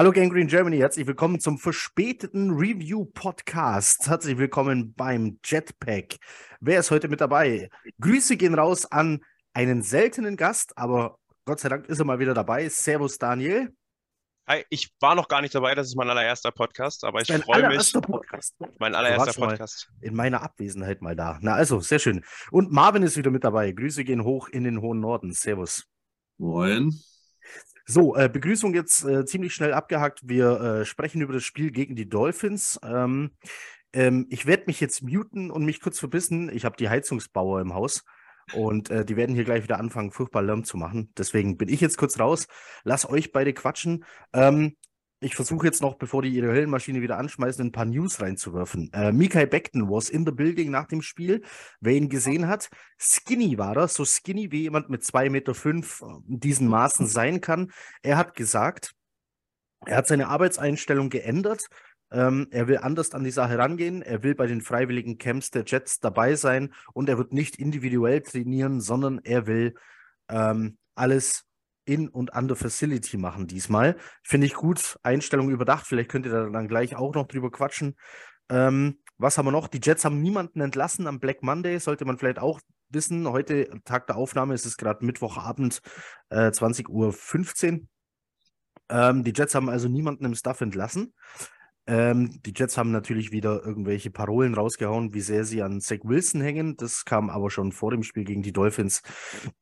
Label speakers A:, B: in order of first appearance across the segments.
A: Hallo Gangrene Germany, herzlich willkommen zum verspäteten Review-Podcast. Herzlich willkommen beim Jetpack. Wer ist heute mit dabei? Grüße gehen raus an einen seltenen Gast, aber Gott sei Dank ist er mal wieder dabei. Servus Daniel.
B: Hi, ich war noch gar nicht dabei, das ist mein allererster Podcast, aber ich freue mich.
A: Podcast.
B: Mein allererster Podcast.
A: In meiner Abwesenheit mal da. Na also, sehr schön. Und Marvin ist wieder mit dabei. Grüße gehen hoch in den hohen Norden. Servus.
C: Moin.
A: So, äh, Begrüßung jetzt äh, ziemlich schnell abgehakt. Wir äh, sprechen über das Spiel gegen die Dolphins. Ähm, ähm, ich werde mich jetzt muten und mich kurz verbissen. Ich habe die Heizungsbauer im Haus und äh, die werden hier gleich wieder anfangen, furchtbar Lärm zu machen. Deswegen bin ich jetzt kurz raus. Lass euch beide quatschen. Ähm, ich versuche jetzt noch, bevor die ihre Höllenmaschine wieder anschmeißen, ein paar News reinzuwerfen. Äh, Mikael Beckton was in the building nach dem Spiel. Wer ihn gesehen hat, skinny war er, so skinny wie jemand mit 2,5 Meter fünf in diesen Maßen sein kann. Er hat gesagt, er hat seine Arbeitseinstellung geändert. Ähm, er will anders an die Sache rangehen. Er will bei den freiwilligen Camps der Jets dabei sein und er wird nicht individuell trainieren, sondern er will ähm, alles in und an der Facility machen diesmal. Finde ich gut. Einstellung überdacht. Vielleicht könnt ihr da dann gleich auch noch drüber quatschen. Ähm, was haben wir noch? Die Jets haben niemanden entlassen am Black Monday, sollte man vielleicht auch wissen. Heute, Tag der Aufnahme, ist es gerade Mittwochabend, äh, 20.15 Uhr. Ähm, die Jets haben also niemanden im Staff entlassen. Ähm, die Jets haben natürlich wieder irgendwelche Parolen rausgehauen, wie sehr sie an Zach Wilson hängen. Das kam aber schon vor dem Spiel gegen die Dolphins.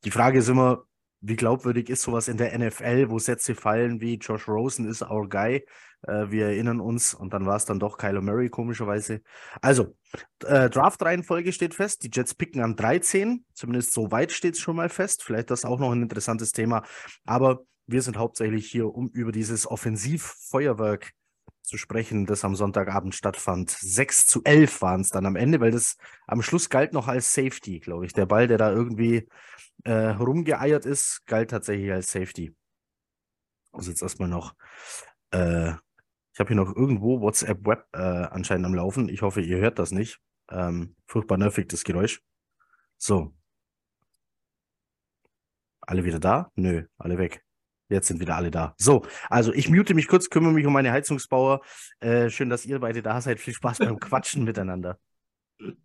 A: Die Frage ist immer, wie glaubwürdig ist sowas in der NFL, wo Sätze fallen wie Josh Rosen ist our guy. Äh, wir erinnern uns und dann war es dann doch Kyler Murray komischerweise. Also, äh, Draft-Reihenfolge steht fest. Die Jets picken an 13. Zumindest so weit steht es schon mal fest. Vielleicht das auch noch ein interessantes Thema. Aber wir sind hauptsächlich hier, um über dieses Offensivfeuerwerk zu sprechen, das am Sonntagabend stattfand. 6 zu 11 waren es dann am Ende, weil das am Schluss galt noch als Safety, glaube ich. Der Ball, der da irgendwie äh, rumgeeiert ist, galt tatsächlich als Safety. Also jetzt erstmal noch. Äh, ich habe hier noch irgendwo WhatsApp Web äh, anscheinend am Laufen. Ich hoffe, ihr hört das nicht. Ähm, furchtbar nervig, das Geräusch. So. Alle wieder da? Nö, alle weg. Jetzt sind wieder alle da. So, also ich mute mich kurz, kümmere mich um meine Heizungsbauer. Äh, schön, dass ihr beide da seid. Viel Spaß beim Quatschen miteinander.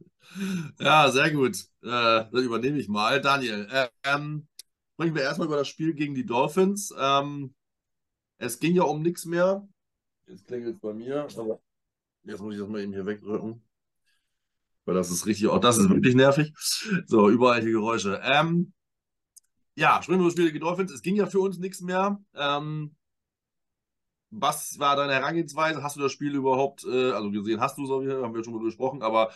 C: Ja, sehr gut. Äh, dann übernehme ich mal. Daniel, äh, ähm, sprechen wir erstmal über das Spiel gegen die Dolphins. Ähm, es ging ja um nichts mehr. Jetzt klingelt es bei mir, aber jetzt muss ich das mal eben hier wegdrücken. Weil das ist richtig, auch das ist wirklich nervig. So, überall die Geräusche. Ähm, ja, sprechen wir über das Spiel gegen Dolphins. Es ging ja für uns nichts mehr. Ähm, was war deine Herangehensweise? Hast du das Spiel überhaupt, äh, also gesehen hast du es, haben wir schon mal gesprochen, aber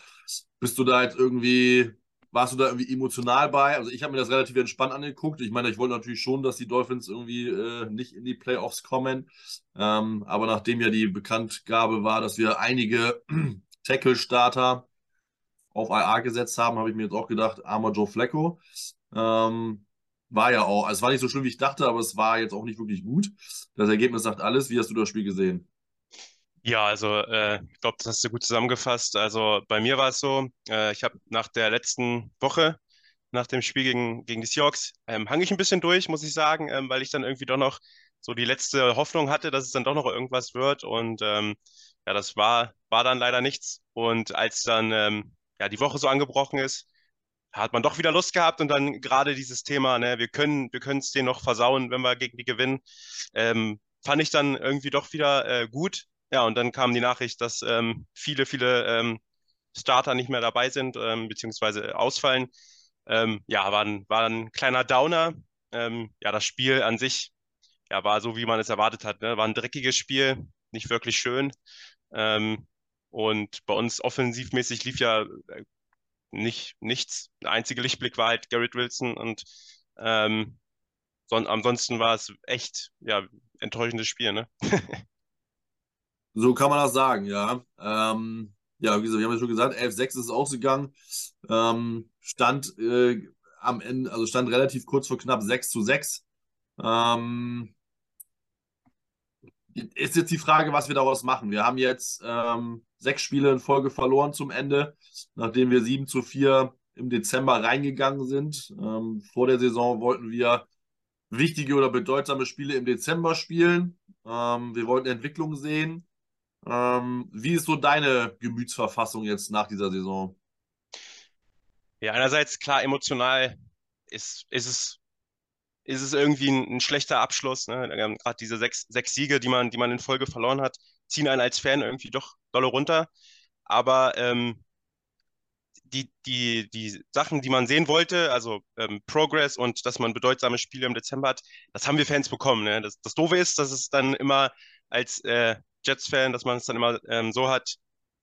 C: bist du da jetzt irgendwie, warst du da irgendwie emotional bei? Also ich habe mir das relativ entspannt angeguckt. Ich meine, ich wollte natürlich schon, dass die Dolphins irgendwie äh, nicht in die Playoffs kommen. Ähm, aber nachdem ja die Bekanntgabe war, dass wir einige Tackle-Starter auf IA gesetzt haben, habe ich mir jetzt auch gedacht, armer Joe Flacco. Ähm, war ja auch, also es war nicht so schlimm, wie ich dachte, aber es war jetzt auch nicht wirklich gut. Das Ergebnis sagt alles. Wie hast du das Spiel gesehen?
B: Ja, also äh, ich glaube, das hast du gut zusammengefasst. Also bei mir war es so, äh, ich habe nach der letzten Woche, nach dem Spiel gegen, gegen die Seahawks, ähm, hang ich ein bisschen durch, muss ich sagen, ähm, weil ich dann irgendwie doch noch so die letzte Hoffnung hatte, dass es dann doch noch irgendwas wird. Und ähm, ja, das war, war dann leider nichts. Und als dann ähm, ja, die Woche so angebrochen ist, hat man doch wieder Lust gehabt und dann gerade dieses Thema, ne, wir können, wir es denen noch versauen, wenn wir gegen die gewinnen, ähm, fand ich dann irgendwie doch wieder äh, gut. Ja, und dann kam die Nachricht, dass ähm, viele, viele ähm, Starter nicht mehr dabei sind, ähm, beziehungsweise ausfallen. Ähm, ja, war ein, war ein kleiner Downer. Ähm, ja, das Spiel an sich ja, war so, wie man es erwartet hat. Ne? War ein dreckiges Spiel, nicht wirklich schön. Und bei uns offensivmäßig lief ja äh, nicht, nichts. Der einzige Lichtblick war halt Garrett Wilson und ähm, son ansonsten war es echt, ja, enttäuschendes Spiel, ne?
C: so kann man das sagen, ja. Ähm, ja, wie gesagt, wir haben ja schon gesagt, 11-6 ist es ausgegangen. Ähm, stand äh, am Ende, also stand relativ kurz vor knapp 6 zu 6. Ähm, ist jetzt die Frage, was wir daraus machen. Wir haben jetzt ähm, sechs Spiele in Folge verloren zum Ende, nachdem wir 7 zu 4 im Dezember reingegangen sind. Ähm, vor der Saison wollten wir wichtige oder bedeutsame Spiele im Dezember spielen. Ähm, wir wollten Entwicklung sehen. Ähm, wie ist so deine Gemütsverfassung jetzt nach dieser Saison?
B: Ja, einerseits klar, emotional ist, ist es, ist es irgendwie ein, ein schlechter Abschluss. Ne? Gerade diese sechs, sechs Siege, die man, die man in Folge verloren hat, ziehen einen als Fan irgendwie doch dolle runter. Aber ähm, die, die, die Sachen, die man sehen wollte, also ähm, Progress und dass man bedeutsame Spiele im Dezember hat, das haben wir Fans bekommen. Ne? Das, das Doofe ist, dass es dann immer als äh, Jets-Fan, dass man es dann immer ähm, so hat,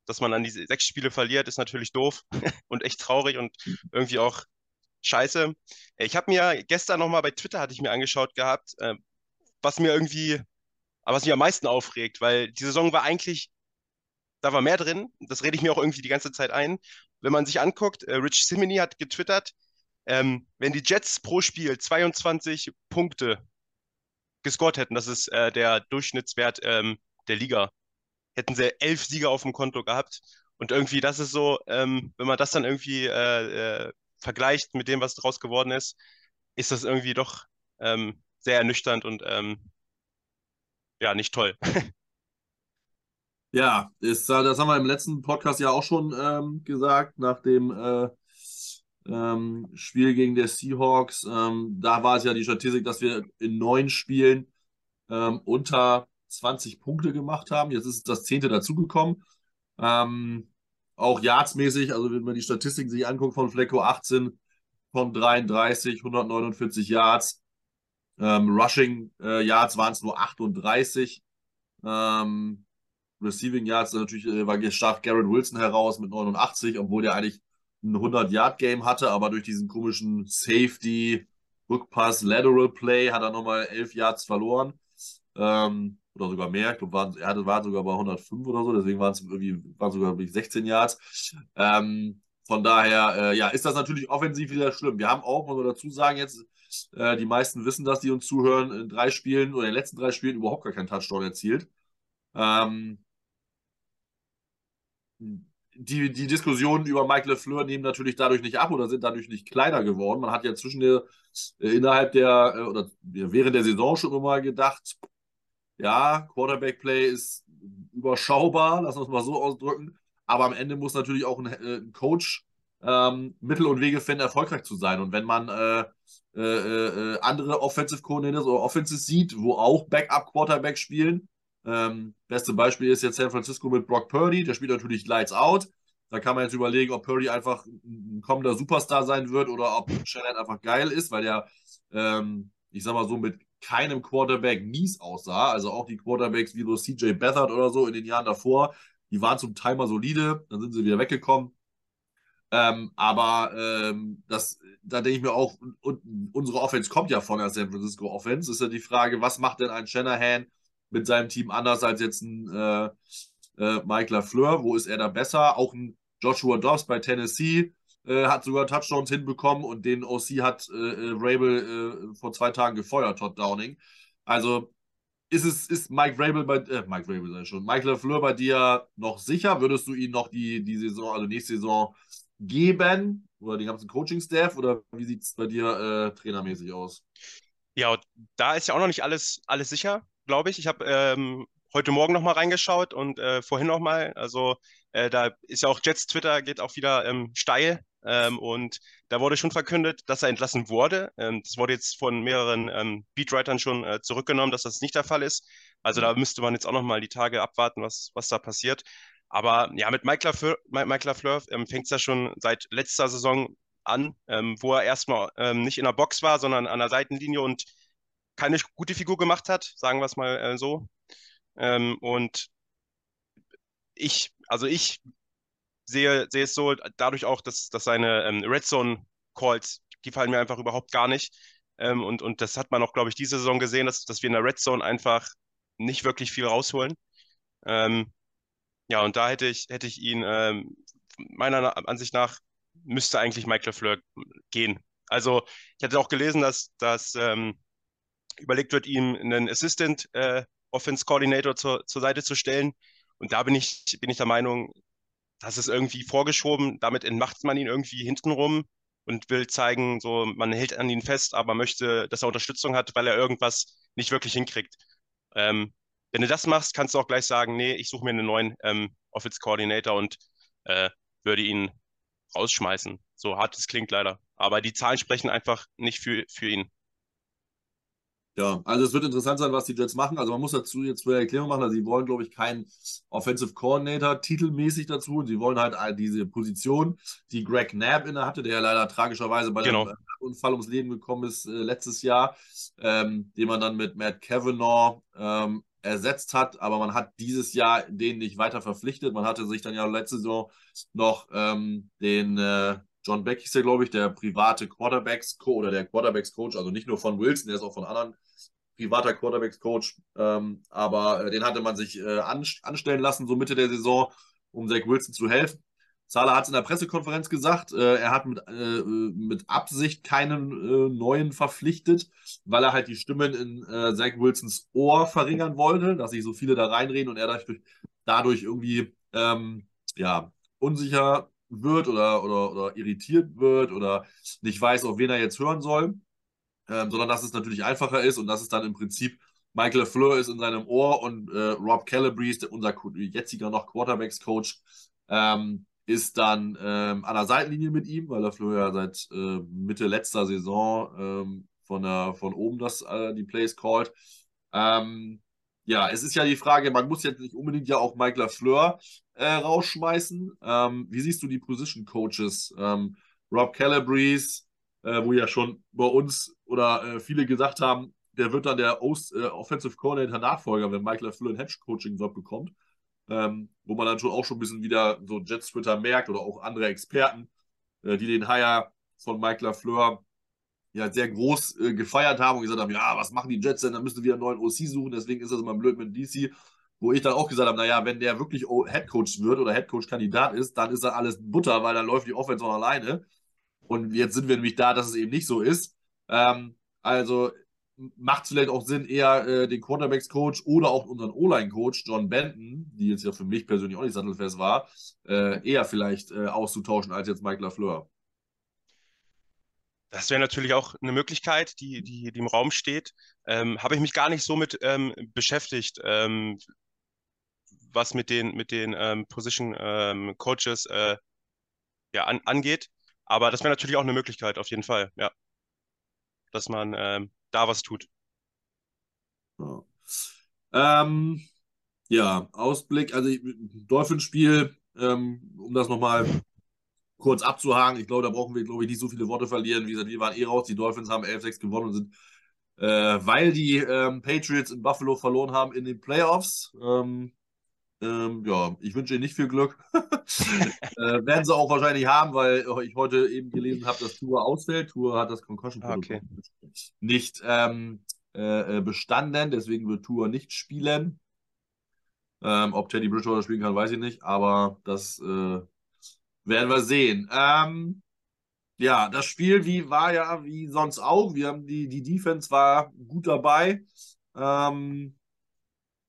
B: dass man dann diese sechs Spiele verliert, ist natürlich doof und echt traurig und irgendwie auch scheiße. Ich habe mir gestern nochmal bei Twitter hatte ich mir angeschaut gehabt, äh, was mir irgendwie, aber was mich am meisten aufregt, weil die Saison war eigentlich, da war mehr drin. Das rede ich mir auch irgendwie die ganze Zeit ein. Wenn man sich anguckt, äh, Rich Simony hat getwittert, ähm, wenn die Jets pro Spiel 22 Punkte gescored hätten, das ist äh, der Durchschnittswert ähm, der Liga, hätten sie elf Sieger auf dem Konto gehabt. Und irgendwie, das ist so, ähm, wenn man das dann irgendwie äh, äh, vergleicht mit dem, was daraus geworden ist, ist das irgendwie doch ähm, sehr ernüchternd und ähm, ja, nicht toll.
C: Ja, ist, das haben wir im letzten Podcast ja auch schon ähm, gesagt, nach dem äh, ähm, Spiel gegen der Seahawks. Ähm, da war es ja die Statistik, dass wir in neun Spielen ähm, unter 20 Punkte gemacht haben. Jetzt ist das zehnte dazugekommen. Ähm, auch yardsmäßig, also wenn man die Statistiken sich anguckt von Flecko 18 von 33, 149 Yards. Ähm, Rushing äh, Yards waren es nur 38. Ähm, Receiving Yards natürlich äh, war stark Garrett Wilson heraus mit 89, obwohl der eigentlich ein 100-Yard-Game hatte, aber durch diesen komischen Safety, Rückpass, Lateral Play hat er nochmal 11 Yards verloren. Ähm, oder sogar mehr. Ich glaube, er hatte, war sogar bei 105 oder so, deswegen waren es irgendwie, waren sogar 16 Yards. Ähm, von daher, äh, ja, ist das natürlich offensiv wieder schlimm. Wir haben auch, muss man dazu sagen, jetzt, äh, die meisten wissen das, die uns zuhören, in drei Spielen oder in den letzten drei Spielen überhaupt gar keinen Touchdown erzielt. Ähm, die, die Diskussionen über Mike LeFleur nehmen natürlich dadurch nicht ab oder sind dadurch nicht kleiner geworden. Man hat ja zwischen der, äh, innerhalb der, äh, oder während der Saison schon immer gedacht, ja, Quarterback-Play ist überschaubar, lassen wir es mal so ausdrücken. Aber am Ende muss natürlich auch ein, äh, ein Coach ähm, Mittel und Wege finden, erfolgreich zu sein. Und wenn man äh, äh, äh andere Offensive Coordinators oder Offenses sieht, wo auch Backup-Quarterback spielen, ähm, beste Beispiel ist jetzt San Francisco mit Brock Purdy, der spielt natürlich Lights Out. Da kann man jetzt überlegen, ob Purdy einfach ein kommender Superstar sein wird oder ob Shannon einfach geil ist, weil der, ähm, ich sag mal so, mit keinem Quarterback mies aussah. Also auch die Quarterbacks wie so CJ Beathard oder so in den Jahren davor, die waren zum Teil mal solide, dann sind sie wieder weggekommen. Ähm, aber ähm, das, da denke ich mir auch, und, unsere Offense kommt ja von der San Francisco Offense. Ist ja die Frage, was macht denn ein Shanahan mit seinem Team anders als jetzt ein äh, äh, Mike LaFleur? Wo ist er da besser? Auch ein Joshua Dobbs bei Tennessee äh, hat sogar Touchdowns hinbekommen und den OC hat äh, äh, Rabel äh, vor zwei Tagen gefeuert, Todd Downing. Also ist es, ist Mike Rabel bei, Mike Rabel sei schon, Mike LaFleur bei dir noch sicher? Würdest du ihn noch die, die Saison, also nächste Saison geben? Oder den ganzen Coaching-Staff? Oder wie sieht es bei dir äh, trainermäßig aus?
B: Ja, da ist ja auch noch nicht alles, alles sicher, glaube ich. Ich habe ähm, heute Morgen nochmal reingeschaut und äh, vorhin nochmal. Also äh, da ist ja auch Jets Twitter geht auch wieder ähm, steil. Ähm, und da wurde schon verkündet, dass er entlassen wurde. Ähm, das wurde jetzt von mehreren ähm, Beatwritern schon äh, zurückgenommen, dass das nicht der Fall ist. Also da müsste man jetzt auch noch mal die Tage abwarten, was, was da passiert. Aber ja, mit Mike Lafleur, ähm, fängt es ja schon seit letzter Saison an, ähm, wo er erstmal ähm, nicht in der Box war, sondern an der Seitenlinie und keine gute Figur gemacht hat, sagen wir es mal äh, so. und ich, also ich sehe, sehe es so, dadurch auch, dass, dass seine ähm, Red Zone Calls, die fallen mir einfach überhaupt gar nicht. Ähm, und, und das hat man auch, glaube ich, diese Saison gesehen, dass, dass wir in der Red Zone einfach nicht wirklich viel rausholen. Ähm, ja, und da hätte ich, hätte ich ihn, ähm, meiner Ansicht nach, müsste eigentlich Mike LeFleur gehen. Also, ich hatte auch gelesen, dass, dass ähm, überlegt wird, ihm einen Assistant äh, Offense Coordinator zur, zur Seite zu stellen. Und da bin ich, bin ich der Meinung, das ist irgendwie vorgeschoben, damit entmacht man ihn irgendwie hintenrum. und will zeigen, so man hält an ihn fest, aber möchte, dass er Unterstützung hat, weil er irgendwas nicht wirklich hinkriegt. Ähm, wenn du das machst, kannst du auch gleich sagen, nee, ich suche mir einen neuen ähm, Office Coordinator und äh, würde ihn rausschmeißen. So hart es klingt leider. Aber die Zahlen sprechen einfach nicht für, für ihn.
C: Ja, also es wird interessant sein, was die Jets machen. Also man muss dazu jetzt für Erklärung machen, also sie wollen, glaube ich, keinen Offensive Coordinator titelmäßig dazu. Sie wollen halt diese Position, die Greg Knapp inne hatte, der ja leider tragischerweise bei genau. dem Unfall ums Leben gekommen ist äh, letztes Jahr, ähm, den man dann mit Matt Kavanaugh ähm, ersetzt hat, aber man hat dieses Jahr den nicht weiter verpflichtet. Man hatte sich dann ja letzte Saison noch ähm, den äh, John Beck hieß der, glaube ich, der private Quarterbacks-Coach oder der Quarterbacks-Coach, also nicht nur von Wilson, der ist auch von anderen privater Quarterbacks-Coach, ähm, aber äh, den hatte man sich äh, anstellen lassen, so Mitte der Saison, um Zach Wilson zu helfen. Zahler hat es in der Pressekonferenz gesagt, äh, er hat mit, äh, mit Absicht keinen äh, neuen verpflichtet, weil er halt die Stimmen in äh, Zach Wilsons Ohr verringern wollte, dass sich so viele da reinreden und er dadurch, dadurch irgendwie ähm, ja, unsicher wird oder, oder, oder irritiert wird oder nicht weiß, auf wen er jetzt hören soll, ähm, sondern dass es natürlich einfacher ist und dass es dann im Prinzip Michael Fleur ist in seinem Ohr und äh, Rob Calabrese, unser jetziger noch Quarterbacks-Coach, ähm, ist dann ähm, an der Seitenlinie mit ihm, weil der Fleur ja seit äh, Mitte letzter Saison ähm, von, der, von oben das, äh, die Plays called. Ähm, ja, es ist ja die Frage, man muss jetzt nicht unbedingt ja auch Michael Fleur äh, rausschmeißen. Ähm, wie siehst du die Position Coaches? Ähm, Rob Calabrese, äh, wo ja schon bei uns oder äh, viele gesagt haben, der wird dann der Ost, äh, Offensive Coordinator Nachfolger, wenn Michael Fleur einen Hedge Coaching Job bekommt. Ähm, wo man dann schon auch schon ein bisschen wieder so Jet Twitter merkt oder auch andere Experten, äh, die den Hire von Michael Fleur ja sehr groß äh, gefeiert haben und gesagt haben, ja, was machen die Jets denn? Dann müssen wir einen neuen OC suchen, deswegen ist das immer blöd mit DC. Wo ich dann auch gesagt habe, naja, wenn der wirklich Headcoach wird oder Headcoach-Kandidat ist, dann ist dann alles Butter, weil dann läuft die Offense auch alleine. Und jetzt sind wir nämlich da, dass es eben nicht so ist. Ähm, also macht es vielleicht auch Sinn, eher äh, den Quarterbacks-Coach oder auch unseren O-Line-Coach, John Benton, die jetzt ja für mich persönlich auch nicht sattelfest war, äh, eher vielleicht äh, auszutauschen als jetzt Mike LaFleur.
B: Das wäre natürlich auch eine Möglichkeit, die, die, die im Raum steht. Ähm, Habe ich mich gar nicht so mit ähm, beschäftigt, ähm, was mit den, mit den ähm, Position ähm, Coaches äh, ja, an, angeht. Aber das wäre natürlich auch eine Möglichkeit, auf jeden Fall, ja. Dass man ähm, da was tut.
C: Ja, ähm, ja Ausblick, also Dolphinspiel, ähm, um das nochmal kurz abzuhaken. Ich glaube, da brauchen wir, glaube ich, nicht so viele Worte verlieren. Wie gesagt, wir waren eh raus. Die Dolphins haben 11-6 gewonnen und sind, äh, weil die ähm, Patriots in Buffalo verloren haben in den Playoffs. Ähm, ähm, ja, ich wünsche Ihnen nicht viel Glück. äh, werden sie auch wahrscheinlich haben, weil ich heute eben gelesen habe, dass Tour ausfällt. Tour hat das Concussion
B: okay.
C: nicht ähm, äh, äh, bestanden, deswegen wird Tour nicht spielen. Ähm, ob Teddy Bridgewater spielen kann, weiß ich nicht, aber das äh, werden wir sehen. Ähm, ja, das Spiel wie, war ja wie sonst auch. Wir haben die, die Defense war gut dabei. Ähm,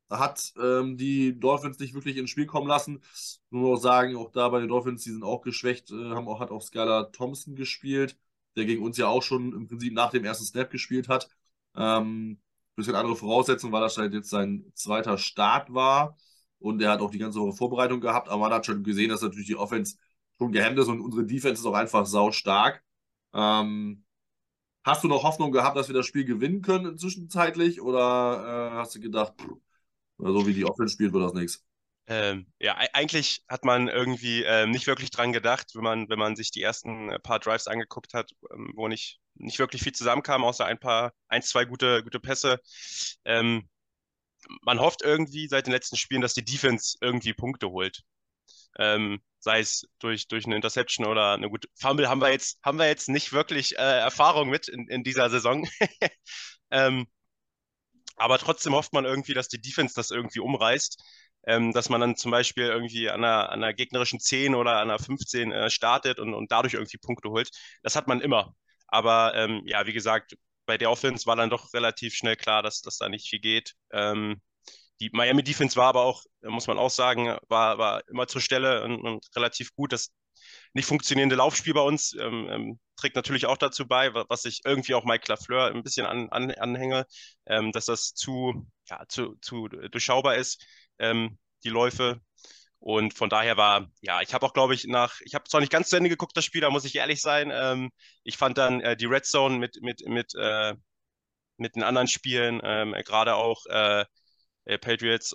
C: hat ähm, die Dolphins nicht wirklich ins Spiel kommen lassen. Nur noch sagen, auch da bei den Dolphins, die sind auch geschwächt, äh, haben auch, hat auch Skylar Thompson gespielt, der gegen uns ja auch schon im Prinzip nach dem ersten Snap gespielt hat. Ähm, bisschen andere Voraussetzungen, weil das halt jetzt sein zweiter Start war. Und er hat auch die ganze Woche Vorbereitung gehabt, aber man hat schon gesehen, dass natürlich die Offense schon gehemmt ist und unsere Defense ist auch einfach sau stark. Ähm, hast du noch Hoffnung gehabt, dass wir das Spiel gewinnen können zwischenzeitlich oder äh, hast du gedacht, pff, so wie die Offense spielt, wird das nichts?
B: Ähm, ja, eigentlich hat man irgendwie ähm, nicht wirklich dran gedacht, wenn man, wenn man sich die ersten äh, paar Drives angeguckt hat, ähm, wo nicht, nicht wirklich viel zusammenkam, außer ein paar, ein, zwei gute, gute Pässe. Ähm, man hofft irgendwie seit den letzten Spielen, dass die Defense irgendwie Punkte holt. Ähm, sei es durch, durch eine Interception oder eine gute Fumble, haben wir jetzt, haben wir jetzt nicht wirklich äh, Erfahrung mit in, in dieser Saison. aber trotzdem hofft man irgendwie, dass die Defense das irgendwie umreißt. Ähm, dass man dann zum Beispiel irgendwie an einer, an einer gegnerischen 10 oder an einer 15 äh, startet und, und dadurch irgendwie Punkte holt. Das hat man immer. Aber ähm, ja, wie gesagt, bei der Offense war dann doch relativ schnell klar, dass, dass da nicht viel geht. Ähm, die Miami Defense war aber auch, muss man auch sagen, war, war immer zur Stelle und, und relativ gut. Das nicht funktionierende Laufspiel bei uns ähm, ähm, trägt natürlich auch dazu bei, was ich irgendwie auch Mike Lafleur ein bisschen an, an, anhänge, ähm, dass das zu, ja, zu, zu durchschaubar ist, ähm, die Läufe. Und von daher war, ja, ich habe auch, glaube ich, nach, ich habe zwar nicht ganz zu Ende geguckt, das Spiel, da muss ich ehrlich sein. Ähm, ich fand dann äh, die Red Zone mit, mit, mit, äh, mit den anderen Spielen, ähm, gerade auch äh, äh Patriots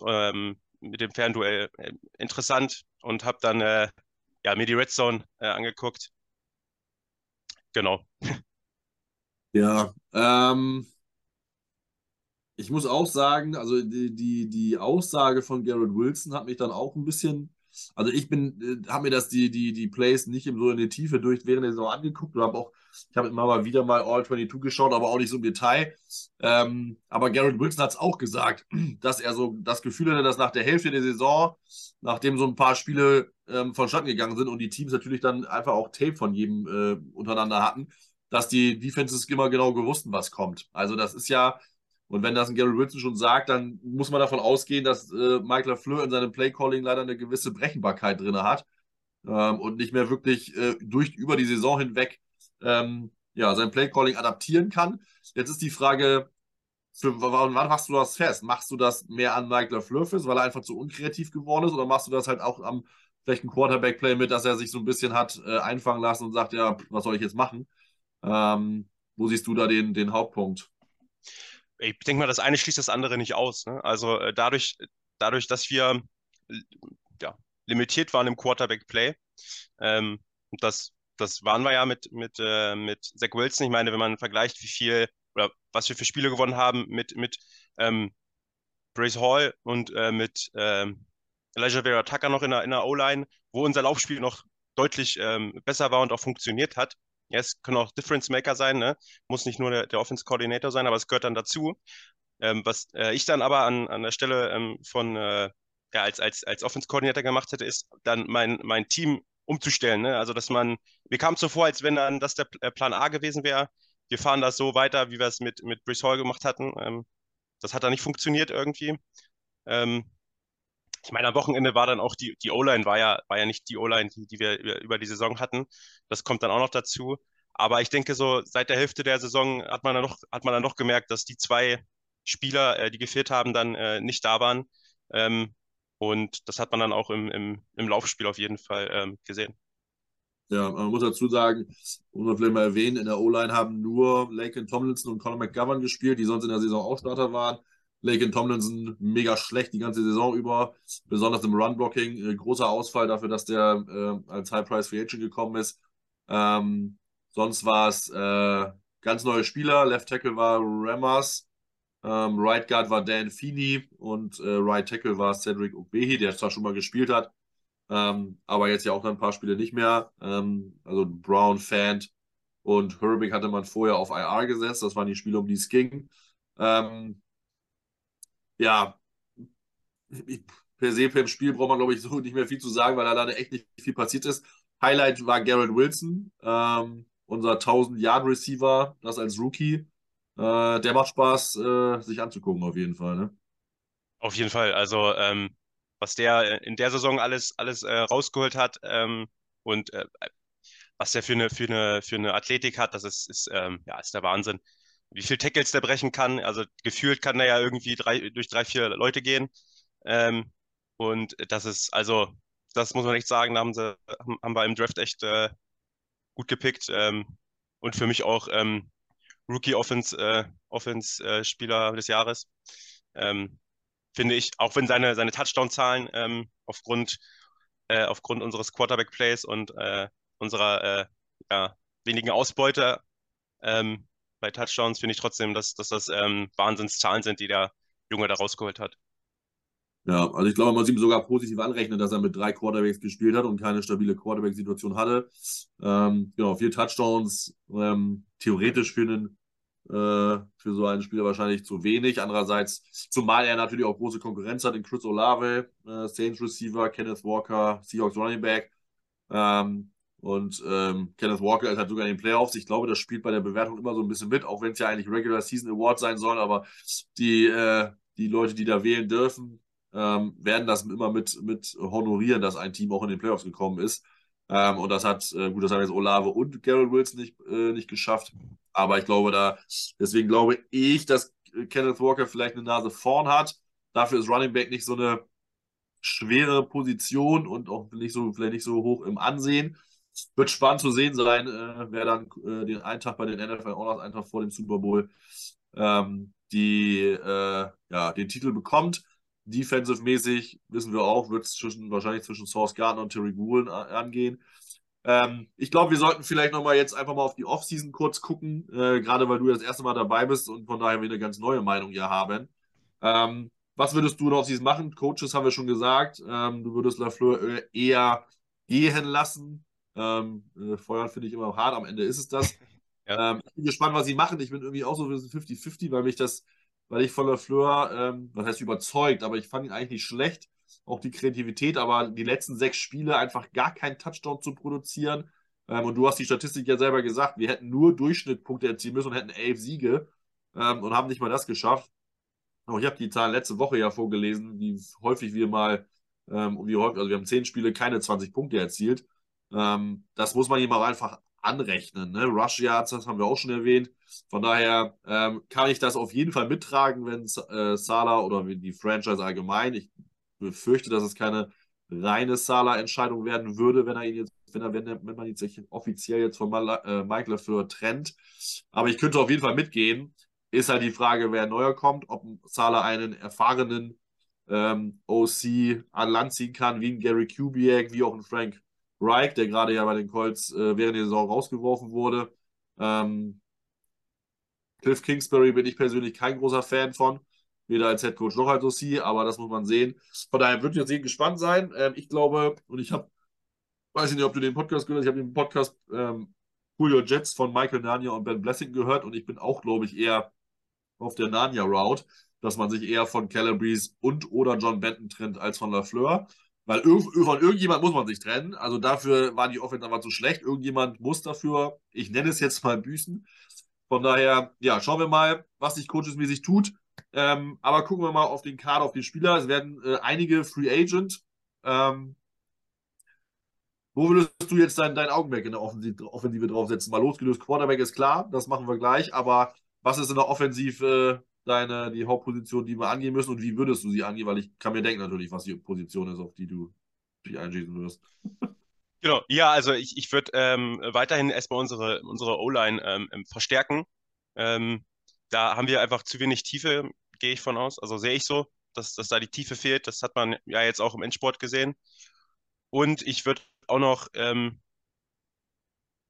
B: mit dem Fernduell äh, interessant und habe dann äh, ja, mir die Red Zone angeguckt. Genau.
C: Ja, ähm, ich muss auch sagen, also die, die, die Aussage von Garrett Wilson hat mich dann auch ein bisschen, also ich bin, äh, habe mir das die, die, die Plays nicht so in die Tiefe durch während der Saison angeguckt und habe auch, ich habe immer mal wieder mal All 22 geschaut, aber auch nicht so im Detail. Ähm, aber Garrett Wilson hat es auch gesagt, dass er so das Gefühl hatte, dass nach der Hälfte der Saison, nachdem so ein paar Spiele ähm, vonstatten gegangen sind und die Teams natürlich dann einfach auch Tape von jedem äh, untereinander hatten, dass die Defenses immer genau gewussten, was kommt. Also das ist ja, und wenn das ein Gary Wilson schon sagt, dann muss man davon ausgehen, dass äh, Mike LaFleur in seinem Playcalling leider eine gewisse Brechenbarkeit drin hat ähm, und nicht mehr wirklich äh, durch über die Saison hinweg ähm, ja, sein Playcalling adaptieren kann. Jetzt ist die Frage, für wann machst du das fest? Machst du das mehr an Mike LaFleur weil er einfach zu unkreativ geworden ist, oder machst du das halt auch am vielleicht Quarterback-Play mit, dass er sich so ein bisschen hat äh, einfangen lassen und sagt, ja, was soll ich jetzt machen? Ähm, wo siehst du da den, den Hauptpunkt?
B: ich denke mal, das eine schließt das andere nicht aus. Ne? Also äh, dadurch, dadurch, dass wir ja, limitiert waren im Quarterback-Play, ähm, das, das waren wir ja mit, mit, äh, mit Zach Wilson. Ich meine, wenn man vergleicht, wie viel oder was wir für Spiele gewonnen haben mit, mit ähm, Brace Hall und äh, mit ähm, Elijah Vera Tucker noch in der, in der O-Line, wo unser Laufspiel noch deutlich ähm, besser war und auch funktioniert hat, ja, es können auch Difference Maker sein, ne? Muss nicht nur der, der Offense Coordinator sein, aber es gehört dann dazu. Ähm, was äh, ich dann aber an, an der Stelle ähm, von äh, ja, als, als, als Offense Coordinator gemacht hätte, ist dann mein, mein Team umzustellen. Ne? Also, dass man, mir kam es so vor, als wenn dann das der äh, Plan A gewesen wäre. Wir fahren das so weiter, wie wir es mit, mit Brice Hall gemacht hatten. Ähm, das hat dann nicht funktioniert irgendwie. Ähm, ich meine, am Wochenende war dann auch die, die O-Line, war ja, war ja nicht die O-Line, die, die wir über die Saison hatten. Das kommt dann auch noch dazu. Aber ich denke, so seit der Hälfte der Saison hat man dann noch, hat man dann noch gemerkt, dass die zwei Spieler, äh, die gefehlt haben, dann äh, nicht da waren. Ähm, und das hat man dann auch im, im, im Laufspiel auf jeden Fall ähm, gesehen.
C: Ja, man muss dazu sagen, muss man vielleicht mal erwähnen, in der O-Line haben nur Laken Tomlinson und Conor McGovern gespielt, die sonst in der Saison auch Starter waren. Laken Tomlinson mega schlecht die ganze Saison über, besonders im Run-Blocking. Äh, großer Ausfall dafür, dass der äh, als High-Price Free Agent gekommen ist. Ähm, sonst war es äh, ganz neue Spieler. Left Tackle war Ramas, ähm, Right Guard war Dan Feeney und äh, Right Tackle war Cedric Ogbehi, der zwar schon mal gespielt hat, ähm, aber jetzt ja auch dann ein paar Spiele nicht mehr. Ähm, also Brown, Fant und Herbig hatte man vorher auf IR gesetzt. Das waren die Spiele, um die es ging. Ähm, ja, per se, per Spiel braucht man, glaube ich, so nicht mehr viel zu sagen, weil da leider echt nicht viel passiert ist. Highlight war Garrett Wilson, ähm, unser 1000-Yard-Receiver, das als Rookie. Äh, der macht Spaß, äh, sich anzugucken, auf jeden Fall. Ne?
B: Auf jeden Fall. Also, ähm, was der in der Saison alles, alles äh, rausgeholt hat ähm, und äh, was der für eine, für, eine, für eine Athletik hat, das ist, ist, ähm, ja, ist der Wahnsinn wie viel Tackles der brechen kann. Also gefühlt kann der ja irgendwie drei, durch drei, vier Leute gehen. Ähm, und das ist, also, das muss man echt sagen, da haben, sie, haben wir im Draft echt äh, gut gepickt. Ähm, und für mich auch ähm, Rookie Offense, äh, äh, des Jahres. Ähm, finde ich, auch wenn seine, seine Touchdown-Zahlen ähm, aufgrund, äh, aufgrund unseres Quarterback-Plays und äh, unserer äh, ja, wenigen Ausbeute ähm, bei Touchdowns finde ich trotzdem, dass, dass das ähm, Wahnsinnszahlen sind, die der Junge da rausgeholt hat.
C: Ja, also ich glaube, man sieht ihm sogar positiv anrechnen, dass er mit drei Quarterbacks gespielt hat und keine stabile Quarterback-Situation hatte. Ähm, genau, vier Touchdowns, ähm, theoretisch für einen für so einen Spieler wahrscheinlich zu wenig. Andererseits, zumal er natürlich auch große Konkurrenz hat in Chris Olave, äh, Saints Receiver, Kenneth Walker, Seahawks Running Back. Ähm, und ähm, Kenneth Walker ist halt sogar in den Playoffs. Ich glaube, das spielt bei der Bewertung immer so ein bisschen mit, auch wenn es ja eigentlich Regular Season Award sein soll. Aber die, äh, die Leute, die da wählen dürfen, ähm, werden das immer mit, mit honorieren, dass ein Team auch in den Playoffs gekommen ist. Ähm, und das hat, äh, gut, das haben jetzt Olave und Garrett Wilson nicht, äh, nicht geschafft. Aber ich glaube da, deswegen glaube ich, dass Kenneth Walker vielleicht eine Nase vorn hat. Dafür ist Running Back nicht so eine schwere Position und auch nicht so, vielleicht nicht so hoch im Ansehen. Wird spannend zu sehen sein, äh, wer dann äh, den einen Tag bei den NFL Honors, einen Tag vor dem Super Bowl, ähm, die, äh, ja, den Titel bekommt. Defensive-mäßig, wissen wir auch, wird es zwischen, wahrscheinlich zwischen Source Gardner und Terry Gould angehen. Ähm, ich glaube, wir sollten vielleicht nochmal jetzt einfach mal auf die Offseason kurz gucken, äh, gerade weil du das erste Mal dabei bist und von daher wir eine ganz neue Meinung hier haben. Ähm, was würdest du in Offseason machen? Coaches haben wir schon gesagt. Ähm, du würdest Lafleur äh, eher gehen lassen. Ähm, äh, feuern finde ich immer hart, am Ende ist es das. Ja. Ähm, ich bin gespannt, was sie machen. Ich bin irgendwie auch so 50-50, weil mich das, weil ich von Lafleur, ähm, was heißt überzeugt, aber ich fand ihn eigentlich nicht schlecht auch die Kreativität, aber die letzten sechs Spiele einfach gar keinen Touchdown zu produzieren. Ähm, und du hast die Statistik ja selber gesagt, wir hätten nur Durchschnittpunkte erzielen müssen und hätten elf Siege ähm, und haben nicht mal das geschafft. Auch ich habe die Zahlen letzte Woche ja vorgelesen, wie häufig wir mal, ähm, wie häufig, also wir haben zehn Spiele, keine 20 Punkte erzielt. Ähm, das muss man hier mal einfach anrechnen. Ne? Rush Yards, das haben wir auch schon erwähnt. Von daher ähm, kann ich das auf jeden Fall mittragen, wenn äh, Salah oder die Franchise allgemein, ich befürchte, dass es keine reine Sala-Entscheidung werden würde, wenn er ihn jetzt, wenn er, wenn, er, wenn man ihn sich offiziell jetzt von Mal, äh, Mike LaFleur trennt. Aber ich könnte auf jeden Fall mitgehen. Ist halt die Frage, wer neuer kommt, ob Sala einen erfahrenen ähm, OC an Land ziehen kann, wie ein Gary Kubiak, wie auch ein Frank Reich, der gerade ja bei den Colts äh, während der Saison rausgeworfen wurde. Ähm, Cliff Kingsbury bin ich persönlich kein großer Fan von weder als Head Coach noch als OC, aber das muss man sehen. Von daher ich jetzt gespannt sein. Ähm, ich glaube, und ich habe, weiß ich nicht, ob du den Podcast gehört hast, ich habe den Podcast ähm, Your Jets von Michael Nania und Ben Blessing gehört und ich bin auch, glaube ich, eher auf der Nania-Route, dass man sich eher von Calabrese und oder John Benton trennt als von LaFleur. Weil von irgendjemand muss man sich trennen. Also dafür war die Offense aber zu schlecht. Irgendjemand muss dafür, ich nenne es jetzt mal büßen. Von daher, ja, schauen wir mal, was sich coachesmäßig tut. Ähm, aber gucken wir mal auf den Kader, auf die Spieler. Es werden äh, einige Free Agent. Ähm, wo würdest du jetzt dein, dein Augenmerk in der Offensive, Offensive draufsetzen? Mal losgelöst, Quarterback ist klar, das machen wir gleich, aber was ist in der Offensive deine, die Hauptposition, die wir angehen müssen und wie würdest du sie angehen? Weil ich kann mir denken natürlich, was die Position ist, auf die du dich einschießen wirst.
B: Genau, ja, also ich, ich würde ähm, weiterhin erstmal unsere, unsere O-Line ähm verstärken. Ähm, da haben wir einfach zu wenig Tiefe, gehe ich von aus. Also sehe ich so, dass, dass da die Tiefe fehlt. Das hat man ja jetzt auch im Endsport gesehen. Und ich würde auch noch ähm,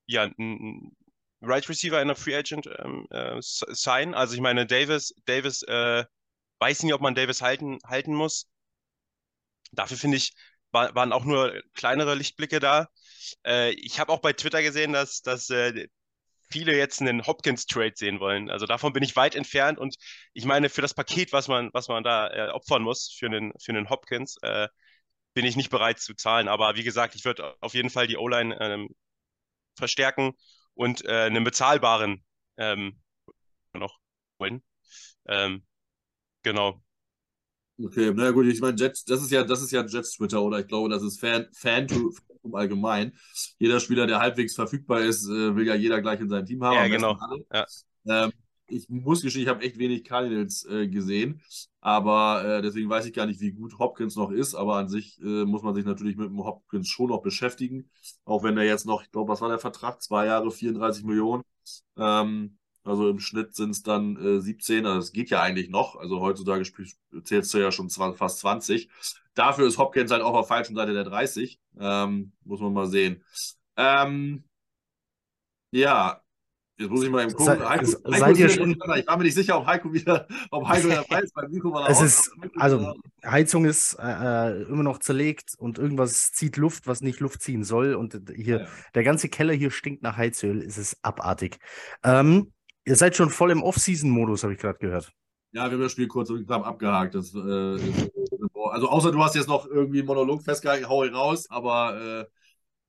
B: ja, einen Right Receiver in der Free Agent ähm, äh, sein. Also ich meine, Davis, Davis äh, weiß nicht, ob man Davis halten, halten muss. Dafür finde ich, war, waren auch nur kleinere Lichtblicke da. Äh, ich habe auch bei Twitter gesehen, dass, dass äh, viele jetzt einen Hopkins-Trade sehen wollen. Also davon bin ich weit entfernt und ich meine, für das Paket, was man, was man da äh, opfern muss für einen, für einen Hopkins, äh, bin ich nicht bereit zu zahlen. Aber wie gesagt, ich würde auf jeden Fall die O-Line ähm, verstärken und äh, einen bezahlbaren ähm, noch holen. Ähm, genau.
C: Okay, na gut, ich meine, Jets, das ist ja, das ist ja Jets Twitter oder ich glaube, das ist Fan, Fan to, im Allgemeinen. Jeder Spieler, der halbwegs verfügbar ist, äh, will ja jeder gleich in seinem Team haben.
B: Ja, genau. Ja.
C: Ähm, ich muss gestehen, ich habe echt wenig Cardinals äh, gesehen, aber äh, deswegen weiß ich gar nicht, wie gut Hopkins noch ist, aber an sich äh, muss man sich natürlich mit dem Hopkins schon noch beschäftigen, auch wenn er jetzt noch, ich glaube, was war der Vertrag? Zwei Jahre, 34 Millionen. Ähm, also im Schnitt sind es dann äh, 17, also das geht ja eigentlich noch. Also heutzutage zählst du ja schon fast 20. Dafür ist Hopkins halt auch auf der falschen Seite der 30. Ähm, muss man mal sehen. Ähm, ja, Jetzt muss ich mal eben gucken.
A: Se, Heiko, seid ihr schon,
C: ich war mir nicht sicher, ob Heiko wieder, ob Heiko dabei ist. Beim Mikro
A: es ist, also Heizung ist äh, äh, immer noch zerlegt und irgendwas zieht Luft, was nicht Luft ziehen soll. Und hier, ja. der ganze Keller hier stinkt nach Heizöl. Es ist abartig. Ähm, Ihr seid schon voll im Off-Season-Modus, habe ich gerade gehört.
C: Ja, wir haben das Spiel kurz und knapp abgehakt. Das, äh, also außer du hast jetzt noch irgendwie einen Monolog festgehalten, hau ihn raus, aber äh,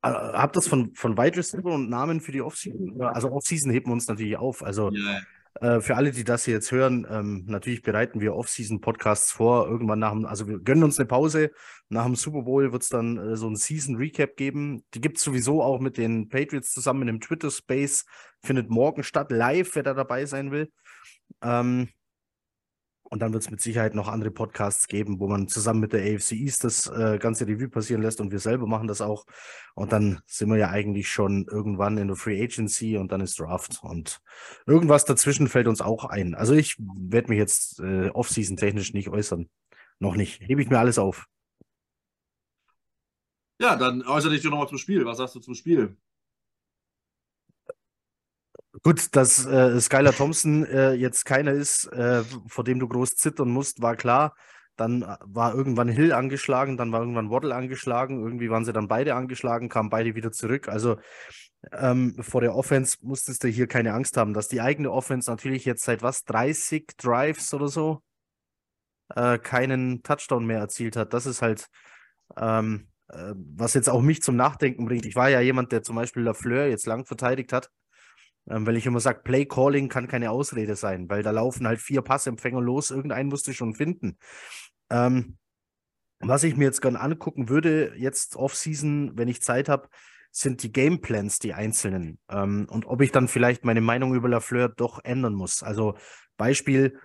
A: Habt das von, von Wide Receiver und Namen für die Offseason? Also Offseason heben wir uns natürlich auf. Also
C: yeah.
A: Äh, für alle, die das hier jetzt hören, ähm, natürlich bereiten wir Off-Season-Podcasts vor. Irgendwann nach dem, also wir gönnen uns eine Pause. Nach dem Super Bowl wird es dann äh, so ein Season-Recap geben. Die gibt es sowieso auch mit den Patriots zusammen in einem Twitter-Space. Findet morgen statt, live, wer da dabei sein will. Ähm, und dann wird es mit Sicherheit noch andere Podcasts geben, wo man zusammen mit der AFC East das äh, ganze Revue passieren lässt und wir selber machen das auch. Und dann sind wir ja eigentlich schon irgendwann in der Free Agency und dann ist Draft. Und irgendwas dazwischen fällt uns auch ein. Also ich werde mich jetzt äh, Offseason technisch nicht äußern. Noch nicht. Hebe ich mir alles auf.
C: Ja, dann äußere dich doch nochmal zum Spiel. Was sagst du zum Spiel?
A: Gut, dass äh, Skylar Thompson äh, jetzt keiner ist, äh, vor dem du groß zittern musst, war klar. Dann äh, war irgendwann Hill angeschlagen, dann war irgendwann Waddle angeschlagen. Irgendwie waren sie dann beide angeschlagen, kamen beide wieder zurück. Also ähm, vor der Offense musstest du hier keine Angst haben, dass die eigene Offense natürlich jetzt seit was, 30 Drives oder so, äh, keinen Touchdown mehr erzielt hat. Das ist halt, ähm, äh, was jetzt auch mich zum Nachdenken bringt. Ich war ja jemand, der zum Beispiel Lafleur jetzt lang verteidigt hat ähm, weil ich immer sage, Play Calling kann keine Ausrede sein, weil da laufen halt vier Passempfänger los, irgendeinen musst du schon finden. Ähm, was ich mir jetzt gerne angucken würde, jetzt Off-Season, wenn ich Zeit habe, sind die Gameplans, die einzelnen. Ähm, und ob ich dann vielleicht meine Meinung über Lafleur doch ändern muss. Also Beispiel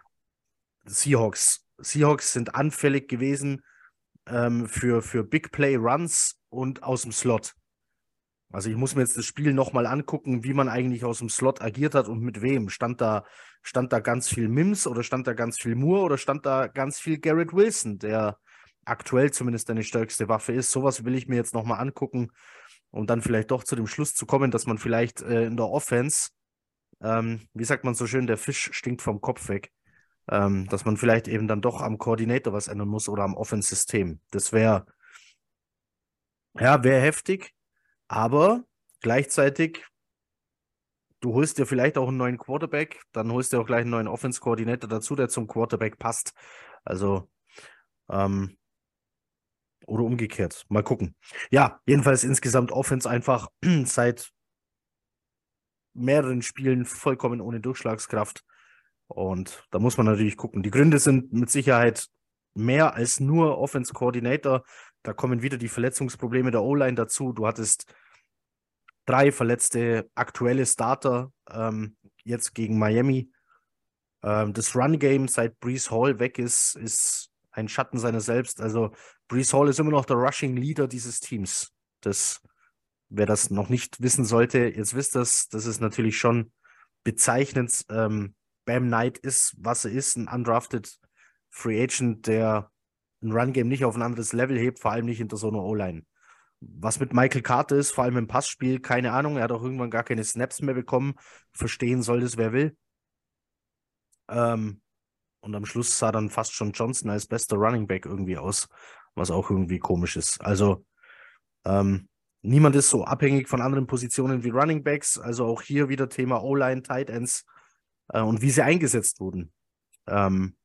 A: Seahawks. Seahawks sind anfällig gewesen ähm, für, für Big Play Runs und aus dem Slot. Also ich muss mir jetzt das Spiel nochmal angucken, wie man eigentlich aus dem Slot agiert hat und mit wem. Stand da, stand da ganz viel Mims oder stand da ganz viel Moore oder stand da ganz viel Garrett Wilson, der aktuell zumindest deine stärkste Waffe ist. Sowas will ich mir jetzt nochmal angucken, um dann vielleicht doch zu dem Schluss zu kommen, dass man vielleicht äh, in der Offense, ähm, wie sagt man so schön, der Fisch stinkt vom Kopf weg. Ähm, dass man vielleicht eben dann doch am Koordinator was ändern muss oder am Offense-System. Das wäre, ja, wäre heftig. Aber gleichzeitig, du holst dir vielleicht auch einen neuen Quarterback, dann holst du auch gleich einen neuen Offense-Koordinator dazu, der zum Quarterback passt. Also, ähm, oder umgekehrt. Mal gucken. Ja, jedenfalls insgesamt Offense einfach seit mehreren Spielen vollkommen ohne Durchschlagskraft. Und da muss man natürlich gucken. Die Gründe sind mit Sicherheit mehr als nur Offense Coordinator. Da kommen wieder die Verletzungsprobleme der O-Line dazu. Du hattest drei verletzte aktuelle Starter ähm, jetzt gegen Miami. Ähm, das Run-Game, seit Brees Hall weg ist, ist ein Schatten seiner selbst. Also Brees Hall ist immer noch der Rushing Leader dieses Teams. Das, wer das noch nicht wissen sollte, jetzt wisst das, das ist natürlich schon bezeichnend. Ähm, Bam Knight ist, was er ist, ein undrafted Free Agent, der ein Run-Game nicht auf ein anderes Level hebt, vor allem nicht hinter so einer O-Line. Was mit Michael Carter ist, vor allem im Passspiel, keine Ahnung. Er hat auch irgendwann gar keine Snaps mehr bekommen. Verstehen soll das, wer will. Ähm, und am Schluss sah dann fast schon Johnson als bester Running Back irgendwie aus, was auch irgendwie komisch ist. Also ähm, niemand ist so abhängig von anderen Positionen wie Running Backs. Also auch hier wieder Thema O-Line, Tight Ends äh, und wie sie eingesetzt wurden. Ähm,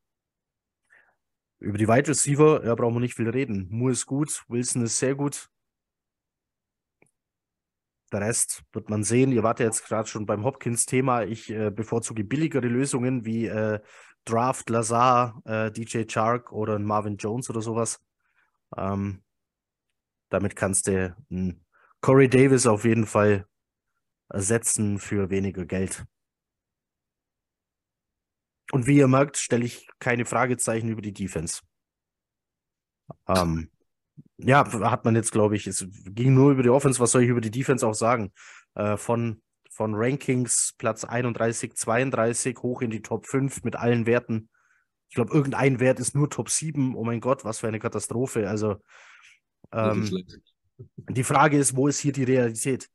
A: über die Wide Receiver, ja, brauchen wir nicht viel reden. Moore ist gut, Wilson ist sehr gut. Der Rest wird man sehen. Ihr wart ja jetzt gerade schon beim Hopkins-Thema. Ich äh, bevorzuge billigere Lösungen wie äh, Draft, Lazar, äh, DJ Chark oder Marvin Jones oder sowas. Ähm, damit kannst du einen Corey Davis auf jeden Fall ersetzen für weniger Geld. Und wie ihr merkt, stelle ich keine Fragezeichen über die Defense. Ähm, ja, hat man jetzt, glaube ich, es ging nur über die Offense, was soll ich über die Defense auch sagen? Äh, von, von Rankings Platz 31, 32 hoch in die Top 5 mit allen Werten. Ich glaube, irgendein Wert ist nur Top 7. Oh mein Gott, was für eine Katastrophe. Also, ähm, die Frage ist, wo ist hier die Realität?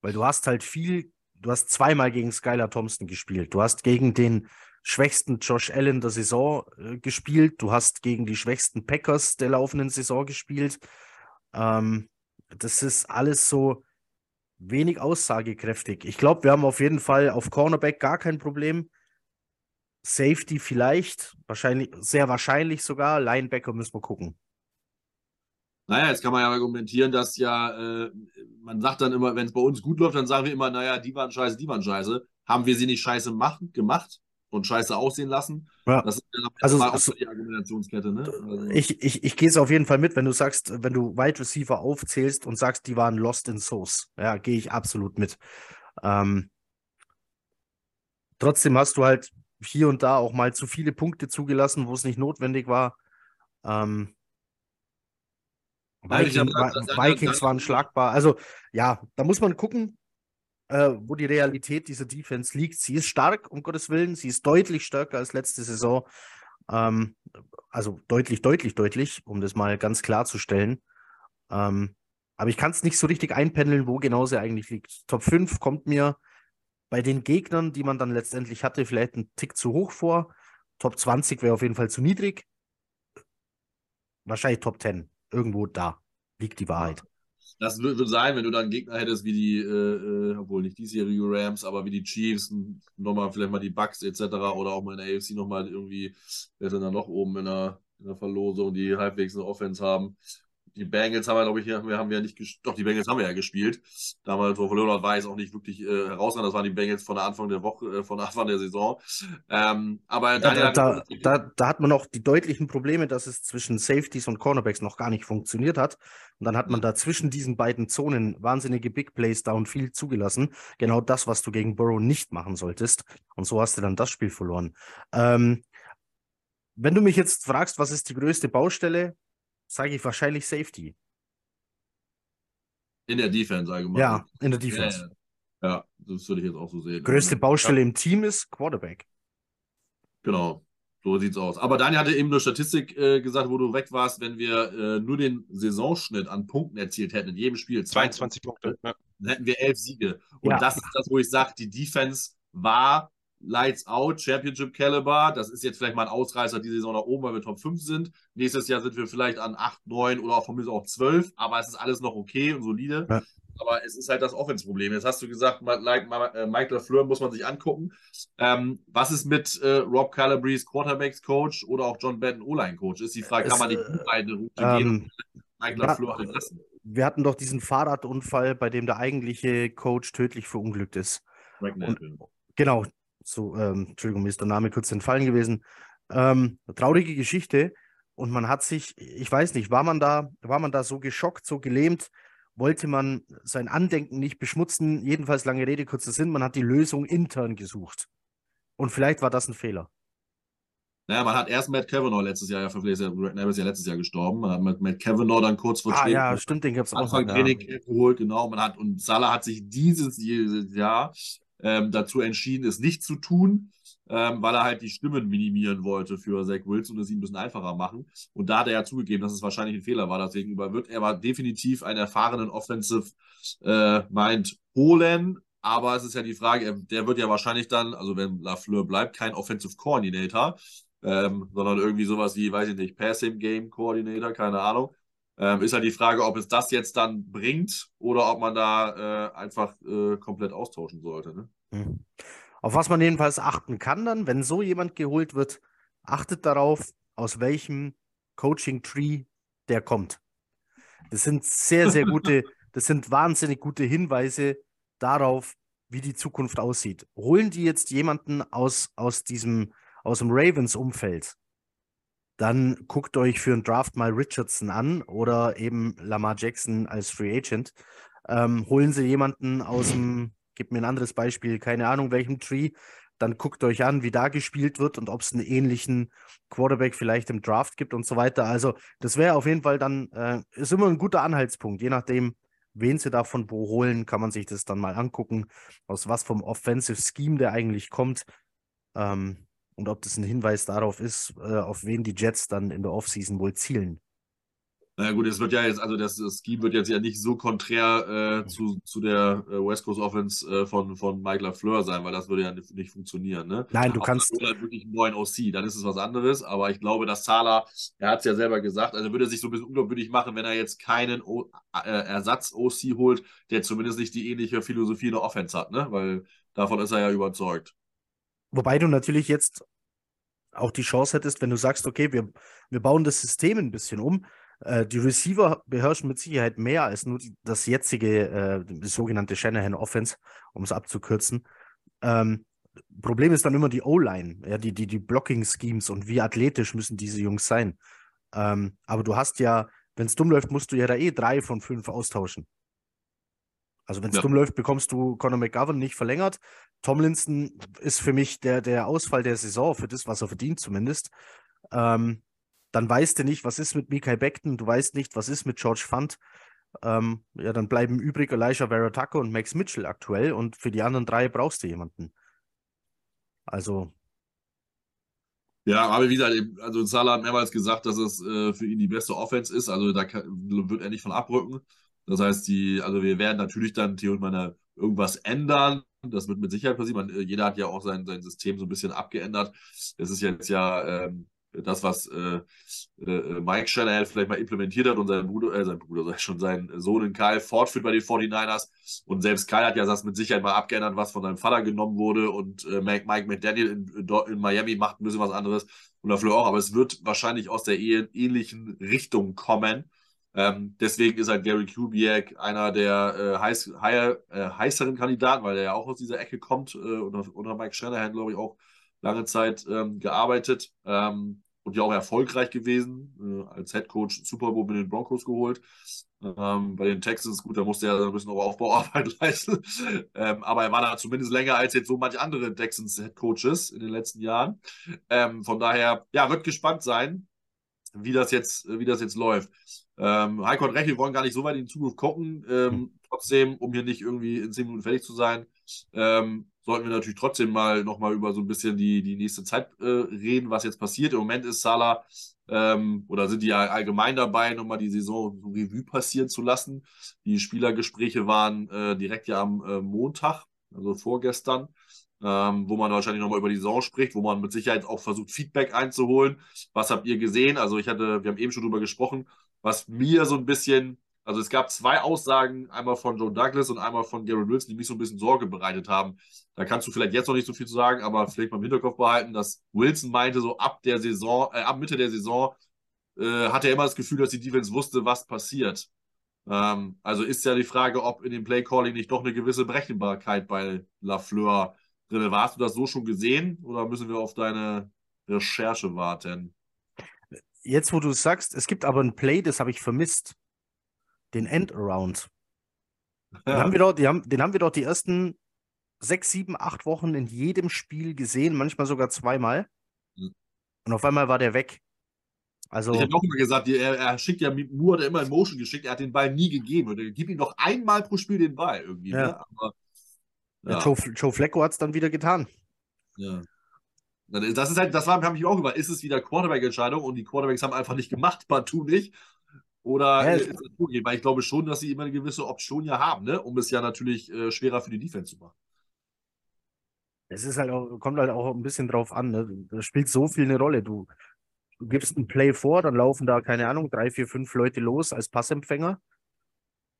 A: Weil du hast halt viel, du hast zweimal gegen Skylar Thompson gespielt. Du hast gegen den schwächsten Josh Allen der Saison äh, gespielt. Du hast gegen die schwächsten Packers der laufenden Saison gespielt. Ähm, das ist alles so wenig aussagekräftig. Ich glaube, wir haben auf jeden Fall auf Cornerback gar kein Problem. Safety vielleicht, wahrscheinlich, sehr wahrscheinlich sogar. Linebacker müssen wir gucken.
C: Naja, jetzt kann man ja argumentieren, dass ja, äh, man sagt dann immer, wenn es bei uns gut läuft, dann sagen wir immer, naja, die waren scheiße, die waren scheiße. haben wir sie nicht scheiße machen, gemacht und scheiße aussehen lassen?
A: Ja.
C: Das ist ja
A: Also,
C: auch
A: so-
C: die Argumentationskette, ne? Also,
A: Ich, ich, ich gehe es auf jeden Fall mit, wenn du sagst, wenn du Wide Receiver aufzählst und sagst, die waren lost in Sauce. Ja, gehe ich absolut mit. Ähm, trotzdem hast du halt hier und da auch mal zu viele Punkte zugelassen, wo es nicht notwendig war. Ähm,
C: da-
A: Vikings
C: da-
A: waren schlagbar. Also ja, da muss man gucken, äh, wo die Realität dieser Defense liegt. Sie ist stark, um Gottes Willen. Sie ist deutlich stärker als letzte Saison. Ähm, also deutlich, deutlich, deutlich, um das mal ganz klarzustellen. Ähm, aber ich kann es nicht so richtig einpendeln, wo genau sie eigentlich liegt. Top 5 kommt mir bei den Gegnern, die man dann letztendlich hatte, vielleicht ein Tick zu hoch vor. Top 20 wäre auf jeden Fall zu niedrig. Wahrscheinlich Top 10. Irgendwo da liegt die Wahrheit.
C: Das würde würd sein, wenn du dann Gegner hättest wie die, äh, äh, obwohl nicht diesjährige Rams, aber wie die Chiefs, nochmal vielleicht mal die Bucks etc. oder auch mal in der AFC nochmal irgendwie, wer ist denn da noch oben in der, in der Verlosung, die halbwegs eine Offense haben. Die Bengals haben wir, glaube ich, wir haben ja nicht gespielt. Doch, die Bengals haben wir ja gespielt. Damals, wo war jetzt auch nicht wirklich äh, herausragend. Das waren die Bengals von der Anfang der Woche, äh, von Anfang der Saison. Ähm, aber
A: Ja, da,
C: hat-
A: da, da, da hat man auch die deutlichen Probleme, dass es zwischen Safeties und Cornerbacks noch gar nicht funktioniert hat. Und dann hat man da zwischen diesen beiden Zonen wahnsinnige Big Plays da und viel zugelassen. Genau das, was du gegen Burrow nicht machen solltest. Und so hast du dann das Spiel verloren. Ähm, wenn du mich jetzt fragst, was ist die größte Baustelle, sage ich wahrscheinlich Safety.
C: in der Defense allgemein.
A: Ja, in der
C: Ja,
A: Defense.
C: ja. ja, das würde ich jetzt auch so sehen.
A: Größte Baustelle im Team ist Quarterback.
C: Genau, so sieht's aus. Aber Daniel hatte eben eine Statistik äh, gesagt, wo du weg warst, wenn wir äh, nur den Saisonschnitt an Punkten erzielt hätten in jedem Spiel,
B: 22 Punkte. Ja.
C: dann hätten wir elf Siege. Und
A: Ja.
C: das ist das, wo ich sage, die Defense war Lights Out, Championship Caliber. Das ist jetzt vielleicht mal ein Ausreißer die Saison nach oben, weil wir Top 5 sind. Nächstes Jahr sind wir vielleicht an 8, 9 oder auch von mir auch 12, aber es ist alles noch okay und solide.
A: Ja.
C: Aber es ist halt das Offense-Problem. Jetzt hast du gesagt, like, äh, Mike LaFleur muss man sich angucken. Ähm, was ist mit äh, Rob Calabrese Quarterbacks-Coach oder auch John Benton O-Line-Coach? Ist die Frage, kann
A: Es,
C: man die
A: äh,
C: beide Route gehen
A: Ähm,
C: und Mike
A: ja.
C: LaFleur halt lassen?
A: wir hatten doch diesen Fahrradunfall, bei dem der eigentliche Coach tödlich verunglückt ist.
C: Neville.
A: Genau, so, ähm, Entschuldigung, mir ist der Name kurz entfallen gewesen. Ähm, traurige Geschichte. Und man hat sich, ich weiß nicht, war man da, war man da so geschockt, so gelähmt, wollte man sein Andenken nicht beschmutzen? Jedenfalls lange Rede, kurzer Sinn, man hat die Lösung intern gesucht. Und vielleicht war das ein Fehler.
C: Naja, man hat erst Matt Kavanaugh letztes Jahr ja verpflichtet. Greg Neville ist ja letztes Jahr gestorben. Man hat mit Matt Kavanaugh dann kurz vor
A: Ah ja, stimmt, den gab es auch.
C: Anfang
A: ja.
C: geholt, genau. Man hat, und Salah hat sich dieses Jahr ähm, dazu entschieden, es nicht zu tun, ähm, weil er halt die Stimmen minimieren wollte für Zach Wilson und es ihm ein bisschen einfacher machen. Und da hat er ja zugegeben, dass es wahrscheinlich ein Fehler war. Deswegen wird er aber definitiv einen erfahrenen Offensive äh, Mind holen. Aber es ist ja die Frage, er- der wird ja wahrscheinlich dann, also wenn Lafleur bleibt, kein Offensive Coordinator, ähm, sondern irgendwie sowas wie, weiß ich nicht, Passing Game Coordinator, keine Ahnung. Ähm, ist halt die Frage, ob es das jetzt dann bringt oder ob man da äh, einfach äh, komplett austauschen sollte. Ne?
A: Hm. Auf was man jedenfalls achten kann dann, wenn so jemand geholt wird, achtet darauf, aus welchem Coaching-Tree der kommt. Das sind sehr, sehr gute, das sind wahnsinnig gute Hinweise darauf, wie die Zukunft aussieht. Holen die jetzt jemanden aus, aus diesem, aus dem Ravens-Umfeld, dann guckt euch für einen Draft mal Richardson an oder eben Lamar Jackson als Free Agent. Ähm, holen sie jemanden aus dem, gib mir ein anderes Beispiel, keine Ahnung welchem Tree, dann guckt euch an, wie da gespielt wird und ob es einen ähnlichen Quarterback vielleicht im Draft gibt und so weiter. Also das wäre auf jeden Fall dann, äh, ist immer ein guter Anhaltspunkt. Je nachdem, wen sie da von wo holen, kann man sich das dann mal angucken, aus was vom Offensive Scheme der eigentlich kommt. Ähm, und ob das ein Hinweis darauf ist, äh, auf wen die Jets dann in der Offseason wohl zielen.
C: Naja gut, es wird ja jetzt, also das, das Scheme wird jetzt ja nicht so konträr äh, zu, zu der äh, West Coast Offense äh, von, von Mike LaFleur sein, weil das würde ja nicht, nicht funktionieren. Ne?
A: Nein, du
C: Aber
A: kannst.
C: Oder halt wirklich einen neuen OC, dann ist es was anderes. Aber ich glaube, dass Zahler, er hat es ja selber gesagt, also würde er sich so ein bisschen unglaubwürdig machen, wenn er jetzt keinen o äh, Ersatz-OC holt, der zumindest nicht die ähnliche Philosophie in der Offense hat, ne? Weil davon ist er ja überzeugt.
A: Wobei du natürlich jetzt auch die Chance hättest, wenn du sagst, okay, wir, wir bauen das System ein bisschen um. Äh, die Receiver beherrschen mit Sicherheit mehr als nur die, das jetzige, äh, sogenannte Shanahan Offense, um es abzukürzen. Ähm, Problem ist dann immer die O-Line, ja, die, die, die Blocking-Schemes und wie athletisch müssen diese Jungs sein. Ähm, aber du hast ja, wenn es dumm läuft, musst du ja da eh drei von fünf austauschen. Also wenn es ja. dumm läuft, bekommst du Conor McGovern nicht verlängert. Tomlinson ist für mich der, der Ausfall der Saison, für das, was er verdient zumindest. Ähm, dann weißt du nicht, was ist mit Mikael Beckton, du weißt nicht, was ist mit George Fund. Ähm, ja, dann bleiben übrig Elijah Veratako und Max Mitchell aktuell und für die anderen drei brauchst du jemanden. Also.
C: Ja, aber wie gesagt, also Salah hat mehrmals gesagt, dass es äh, für ihn die beste Offense ist. Also da kann, wird er nicht von abrücken. Das heißt, die, also wir werden natürlich dann theoretisch irgendwas ändern. Das wird mit Sicherheit passieren. Man, jeder hat ja auch sein, sein System so ein bisschen abgeändert. Es ist jetzt ja ähm, das, was äh, äh, Mike Shanahan vielleicht mal implementiert hat und sein Bruder, äh, sein Bruder, schon sein Sohn in Kyle fortführt bei den 49ers. Und selbst Kyle hat ja das mit Sicherheit mal abgeändert, was von seinem Vater genommen wurde. Und äh, Mike, Mike McDaniel in, in, Miami macht ein bisschen was anderes. Und dafür auch. Aber es wird wahrscheinlich aus der ähnlichen Richtung kommen. Ähm, deswegen ist halt Gary Kubiak einer der äh, heiß, heiß, äh, heißeren Kandidaten, weil er ja auch aus dieser Ecke kommt, äh, unter, unter Mike Shanahan, glaube ich, auch lange Zeit ähm, gearbeitet. Ähm, und ja auch erfolgreich gewesen. Äh, als Head Coach Super Bowl mit den Broncos geholt. Ähm, bei den Texans, gut, da musste er ein bisschen Aufbauarbeit leisten. Ähm, aber er war da zumindest länger als jetzt so manche andere Texans Head Coaches in den letzten Jahren. Ähm, von daher, ja, wird gespannt sein, wie das jetzt, wie das jetzt läuft. Ähm, Heiko und Recht, wir wollen gar nicht so weit in die Zukunft gucken. Ähm, trotzdem, um hier nicht irgendwie in zehn Minuten fertig zu sein, ähm, sollten wir natürlich trotzdem mal nochmal über so ein bisschen die, die nächste Zeit äh, reden, was jetzt passiert. Im Moment ist Salah ähm, oder sind die ja allgemein dabei, nochmal die Saison so Revue passieren zu lassen. Die Spielergespräche waren äh, direkt ja am äh, Montag, also vorgestern. Ähm, wo man wahrscheinlich nochmal über die Saison spricht, wo man mit Sicherheit auch versucht, Feedback einzuholen. Was habt ihr gesehen? Also ich hatte, wir haben eben schon drüber gesprochen, was mir so ein bisschen also es gab zwei Aussagen, einmal von Joe Douglas und einmal von Garrett Wilson, die mich so ein bisschen Sorge bereitet haben. Da kannst du vielleicht jetzt noch nicht so viel zu sagen, aber vielleicht mal im Hinterkopf behalten, dass Wilson meinte, so ab der Saison, äh, ab Mitte der Saison äh, hat er immer das Gefühl, dass die Defense wusste, was passiert. Ähm, also ist ja die Frage, ob in dem Play Calling nicht doch eine gewisse Berechenbarkeit bei Lafleur drin war. Hast du das so schon gesehen oder müssen wir auf deine Recherche warten?
A: Jetzt, wo du es sagst, es gibt aber ein Play, das habe ich vermisst den Endaround. Den, haben wir doch, die haben, den haben wir doch die ersten sechs, sieben, acht Wochen in jedem Spiel gesehen, manchmal sogar zweimal. Mhm. Und auf einmal war der weg. Also,
C: ich habe auch immer gesagt, er, er schickt ja Moore immer in Motion geschickt, er hat den Ball nie gegeben. Und er gibt ihm noch einmal pro Spiel den Ball irgendwie. Ja. Ne? Aber.
A: Ja, Joe, Joe Flecko hat es dann wieder getan.
C: Ja. Das ist halt, das habe ich auch über. Ist es wieder Quarterback-Entscheidung und die Quarterbacks haben einfach nicht gemacht, partout nicht. Oder ja, ist das okay? Weil ich glaube schon, dass sie immer eine gewisse Option ja haben, ne? um es ja natürlich äh, schwerer für die Defense zu machen.
A: Es ist halt auch, kommt halt auch ein bisschen drauf an. Ne? Das spielt so viel eine Rolle. Du, du gibst einen Play vor, dann laufen da, keine Ahnung, drei, vier, fünf Leute los als Passempfänger.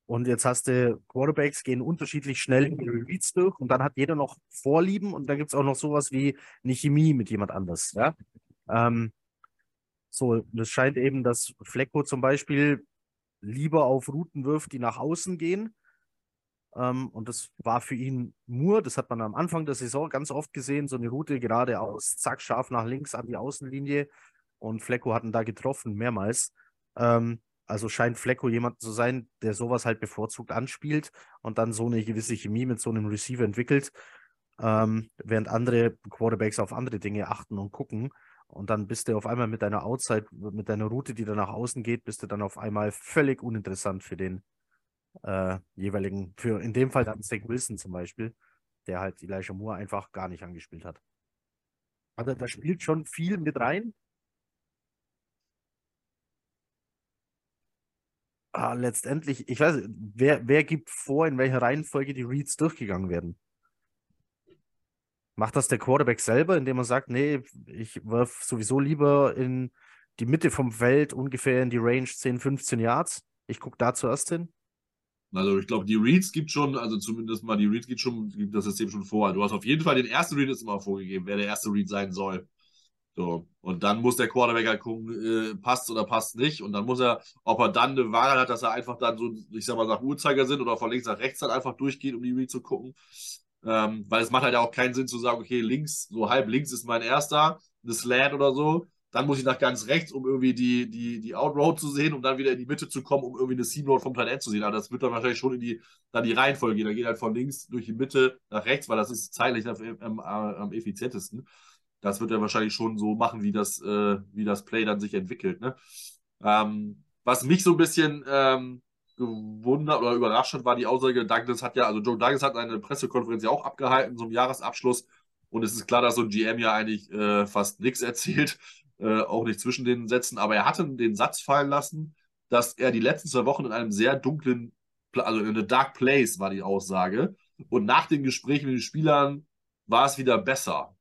A: Und jetzt hast du Quarterbacks, gehen unterschiedlich schnell in die Reads durch und dann hat jeder noch Vorlieben und dann gibt es auch noch sowas wie eine Chemie mit jemand anders. Ja? Ähm, so, das scheint eben, dass Flecko zum Beispiel lieber auf Routen wirft, die nach außen gehen. Ähm, und das war für ihn nur, das hat man am Anfang der Saison ganz oft gesehen, so eine Route geradeaus, zack, scharf nach links an die Außenlinie. Und Flecko hat ihn da getroffen, mehrmals. Ähm, also scheint Flecko jemand zu sein, der sowas halt bevorzugt anspielt und dann so eine gewisse Chemie mit so einem Receiver entwickelt, ähm, während andere Quarterbacks auf andere Dinge achten und gucken. Und dann bist du auf einmal mit deiner Outside, mit deiner Route, die dann nach außen geht, bist du dann auf einmal völlig uninteressant für den äh, jeweiligen, für in dem Fall dann Zach Wilson zum Beispiel, der halt Elijah Moore einfach gar nicht angespielt hat. Also da spielt schon viel mit rein. Ah, letztendlich, ich weiß, wer, wer gibt vor, in welcher Reihenfolge die Reads durchgegangen werden? Macht das der Quarterback selber, indem er sagt, nee, ich wirf sowieso lieber in die Mitte vom Feld, ungefähr in die Range 10, 15 Yards? Ich gucke da zuerst hin.
C: Also ich glaube, die Reads gibt schon, also zumindest mal die Reads gibt schon, gibt das System schon vor. Du hast auf jeden Fall den ersten Read ist immer vorgegeben, wer der erste Read sein soll. So. Und dann muss der Quarterback halt gucken, äh, passt oder passt nicht. Und dann muss er, ob er dann eine Wahl hat, dass er einfach dann so, ich sag mal, nach Uhrzeigersinn oder von links nach rechts dann einfach durchgeht, um die Read zu gucken. Ähm, weil es macht halt auch keinen Sinn zu sagen, okay, links, so halb links ist mein erster, das Slant oder so. Dann muss ich nach ganz rechts, um irgendwie die, die, die Outroad zu sehen, um dann wieder in die Mitte zu kommen, um irgendwie eine Seam vom Talent zu sehen. Aber das wird dann wahrscheinlich schon in die, dann die Reihenfolge gehen. Da geht halt von links durch die Mitte nach rechts, weil das ist zeitlich am, am, am effizientesten. Das wird er wahrscheinlich schon so machen, wie das, äh, wie das Play dann sich entwickelt. Ne? Ähm, was mich so ein bisschen ähm, gewundert oder überrascht hat, war die Aussage, Douglas hat ja, also Joe Douglas hat eine Pressekonferenz ja auch abgehalten zum Jahresabschluss. Und es ist klar, dass so ein GM ja eigentlich äh, fast nichts erzählt, äh, auch nicht zwischen den Sätzen. Aber er hatte den Satz fallen lassen, dass er die letzten zwei Wochen in einem sehr dunklen, also in a dark place war die Aussage. Und nach den Gesprächen mit den Spielern war es wieder besser.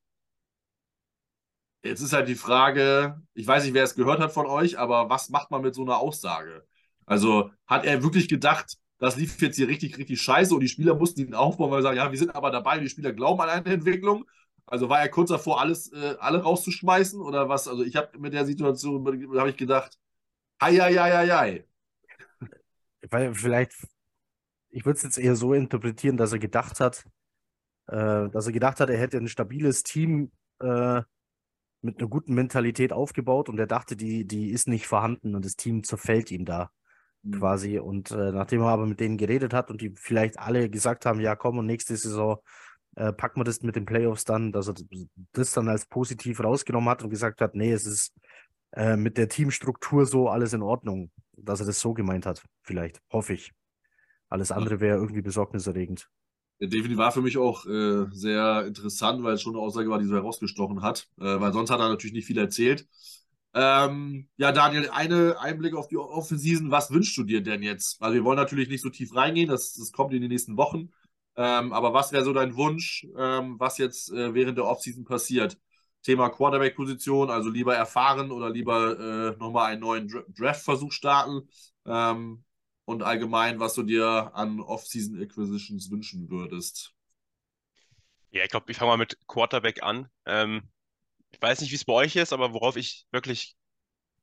C: Jetzt ist halt die Frage, ich weiß nicht, wer es gehört hat von euch, aber was macht man mit so einer Aussage? Also hat er wirklich gedacht, das lief jetzt hier richtig, richtig scheiße und die Spieler mussten ihn aufbauen, weil sie sagen, ja, wir sind aber dabei, die Spieler glauben an eine Entwicklung. Also war er kurz davor, alles, äh, alle rauszuschmeißen oder was? Also ich habe mit der Situation, habe ich gedacht, hei.
A: Weil vielleicht, ich würde es jetzt eher so interpretieren, dass er gedacht hat, äh, dass er gedacht hat, er hätte ein stabiles Team äh, mit einer guten Mentalität aufgebaut und er dachte, die, die ist nicht vorhanden und das Team zerfällt ihm da mhm. quasi. Und äh, nachdem er aber mit denen geredet hat und die vielleicht alle gesagt haben, ja komm und nächste Saison äh, packen wir das mit den Playoffs dann, dass er das dann als positiv rausgenommen hat und gesagt hat, nee, es ist äh, mit der Teamstruktur so alles in Ordnung, dass er das so gemeint hat, vielleicht, hoffe ich. Alles andere wäre irgendwie besorgniserregend.
C: Definitiv war für mich auch äh, sehr interessant, weil es schon eine Aussage war, die so herausgestochen hat. Äh, weil sonst hat er natürlich nicht viel erzählt. Ähm, ja, Daniel, eine Einblick auf die Offensiven. Was wünschst du dir denn jetzt? Also, wir wollen natürlich nicht so tief reingehen, das, das kommt in den nächsten Wochen. Ähm, aber was wäre so dein Wunsch, ähm, was jetzt äh, während der Offseason passiert? Thema Quarterback-Position, also lieber erfahren oder lieber äh, nochmal einen neuen Draft-Versuch starten? Und allgemein, was du dir an Off-Season Acquisitions wünschen würdest?
B: Ja, ich glaube, ich fange mal mit Quarterback an. Ähm, ich weiß nicht, wie es bei euch ist, aber worauf ich wirklich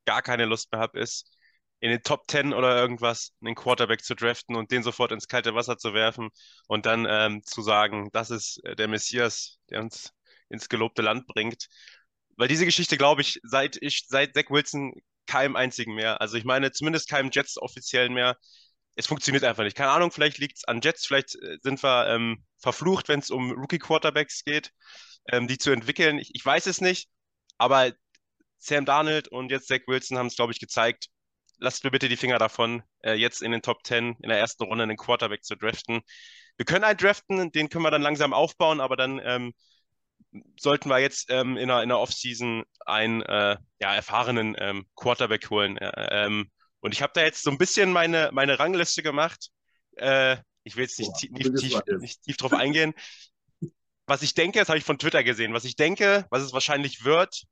B: gar keine Lust mehr habe, ist, in den Top 10 oder irgendwas einen Quarterback zu draften und den sofort ins kalte Wasser zu werfen und dann ähm, zu sagen, das ist äh, der Messias, der uns ins gelobte Land bringt. Weil diese Geschichte, glaube ich, seit ich, seit Zach Wilson keinem einzigen mehr. Also ich meine, zumindest keinem Jets offiziellen mehr. Es funktioniert einfach nicht. Keine Ahnung, vielleicht liegt es an Jets, vielleicht äh, sind wir ähm, verflucht, wenn es um Rookie-Quarterbacks geht, ähm, die zu entwickeln. Ich, ich, weiß es nicht, aber Sam Darnold und jetzt Zach Wilson haben es, glaube ich, gezeigt. Lasst mir bitte die Finger davon, äh, jetzt in den Top 10 in der ersten Runde einen Quarterback zu draften. Wir können einen draften, den können wir dann langsam aufbauen, aber dann ähm, sollten wir jetzt ähm, in der, in der Offseason einen äh, ja, erfahrenen ähm, Quarterback holen. Ähm, und ich habe da jetzt so ein bisschen meine, meine Rangliste gemacht. Äh, ich will jetzt nicht, Boah, tief, tief, nicht tief drauf eingehen. Was ich denke, das habe ich von Twitter gesehen, was ich denke, was es wahrscheinlich wird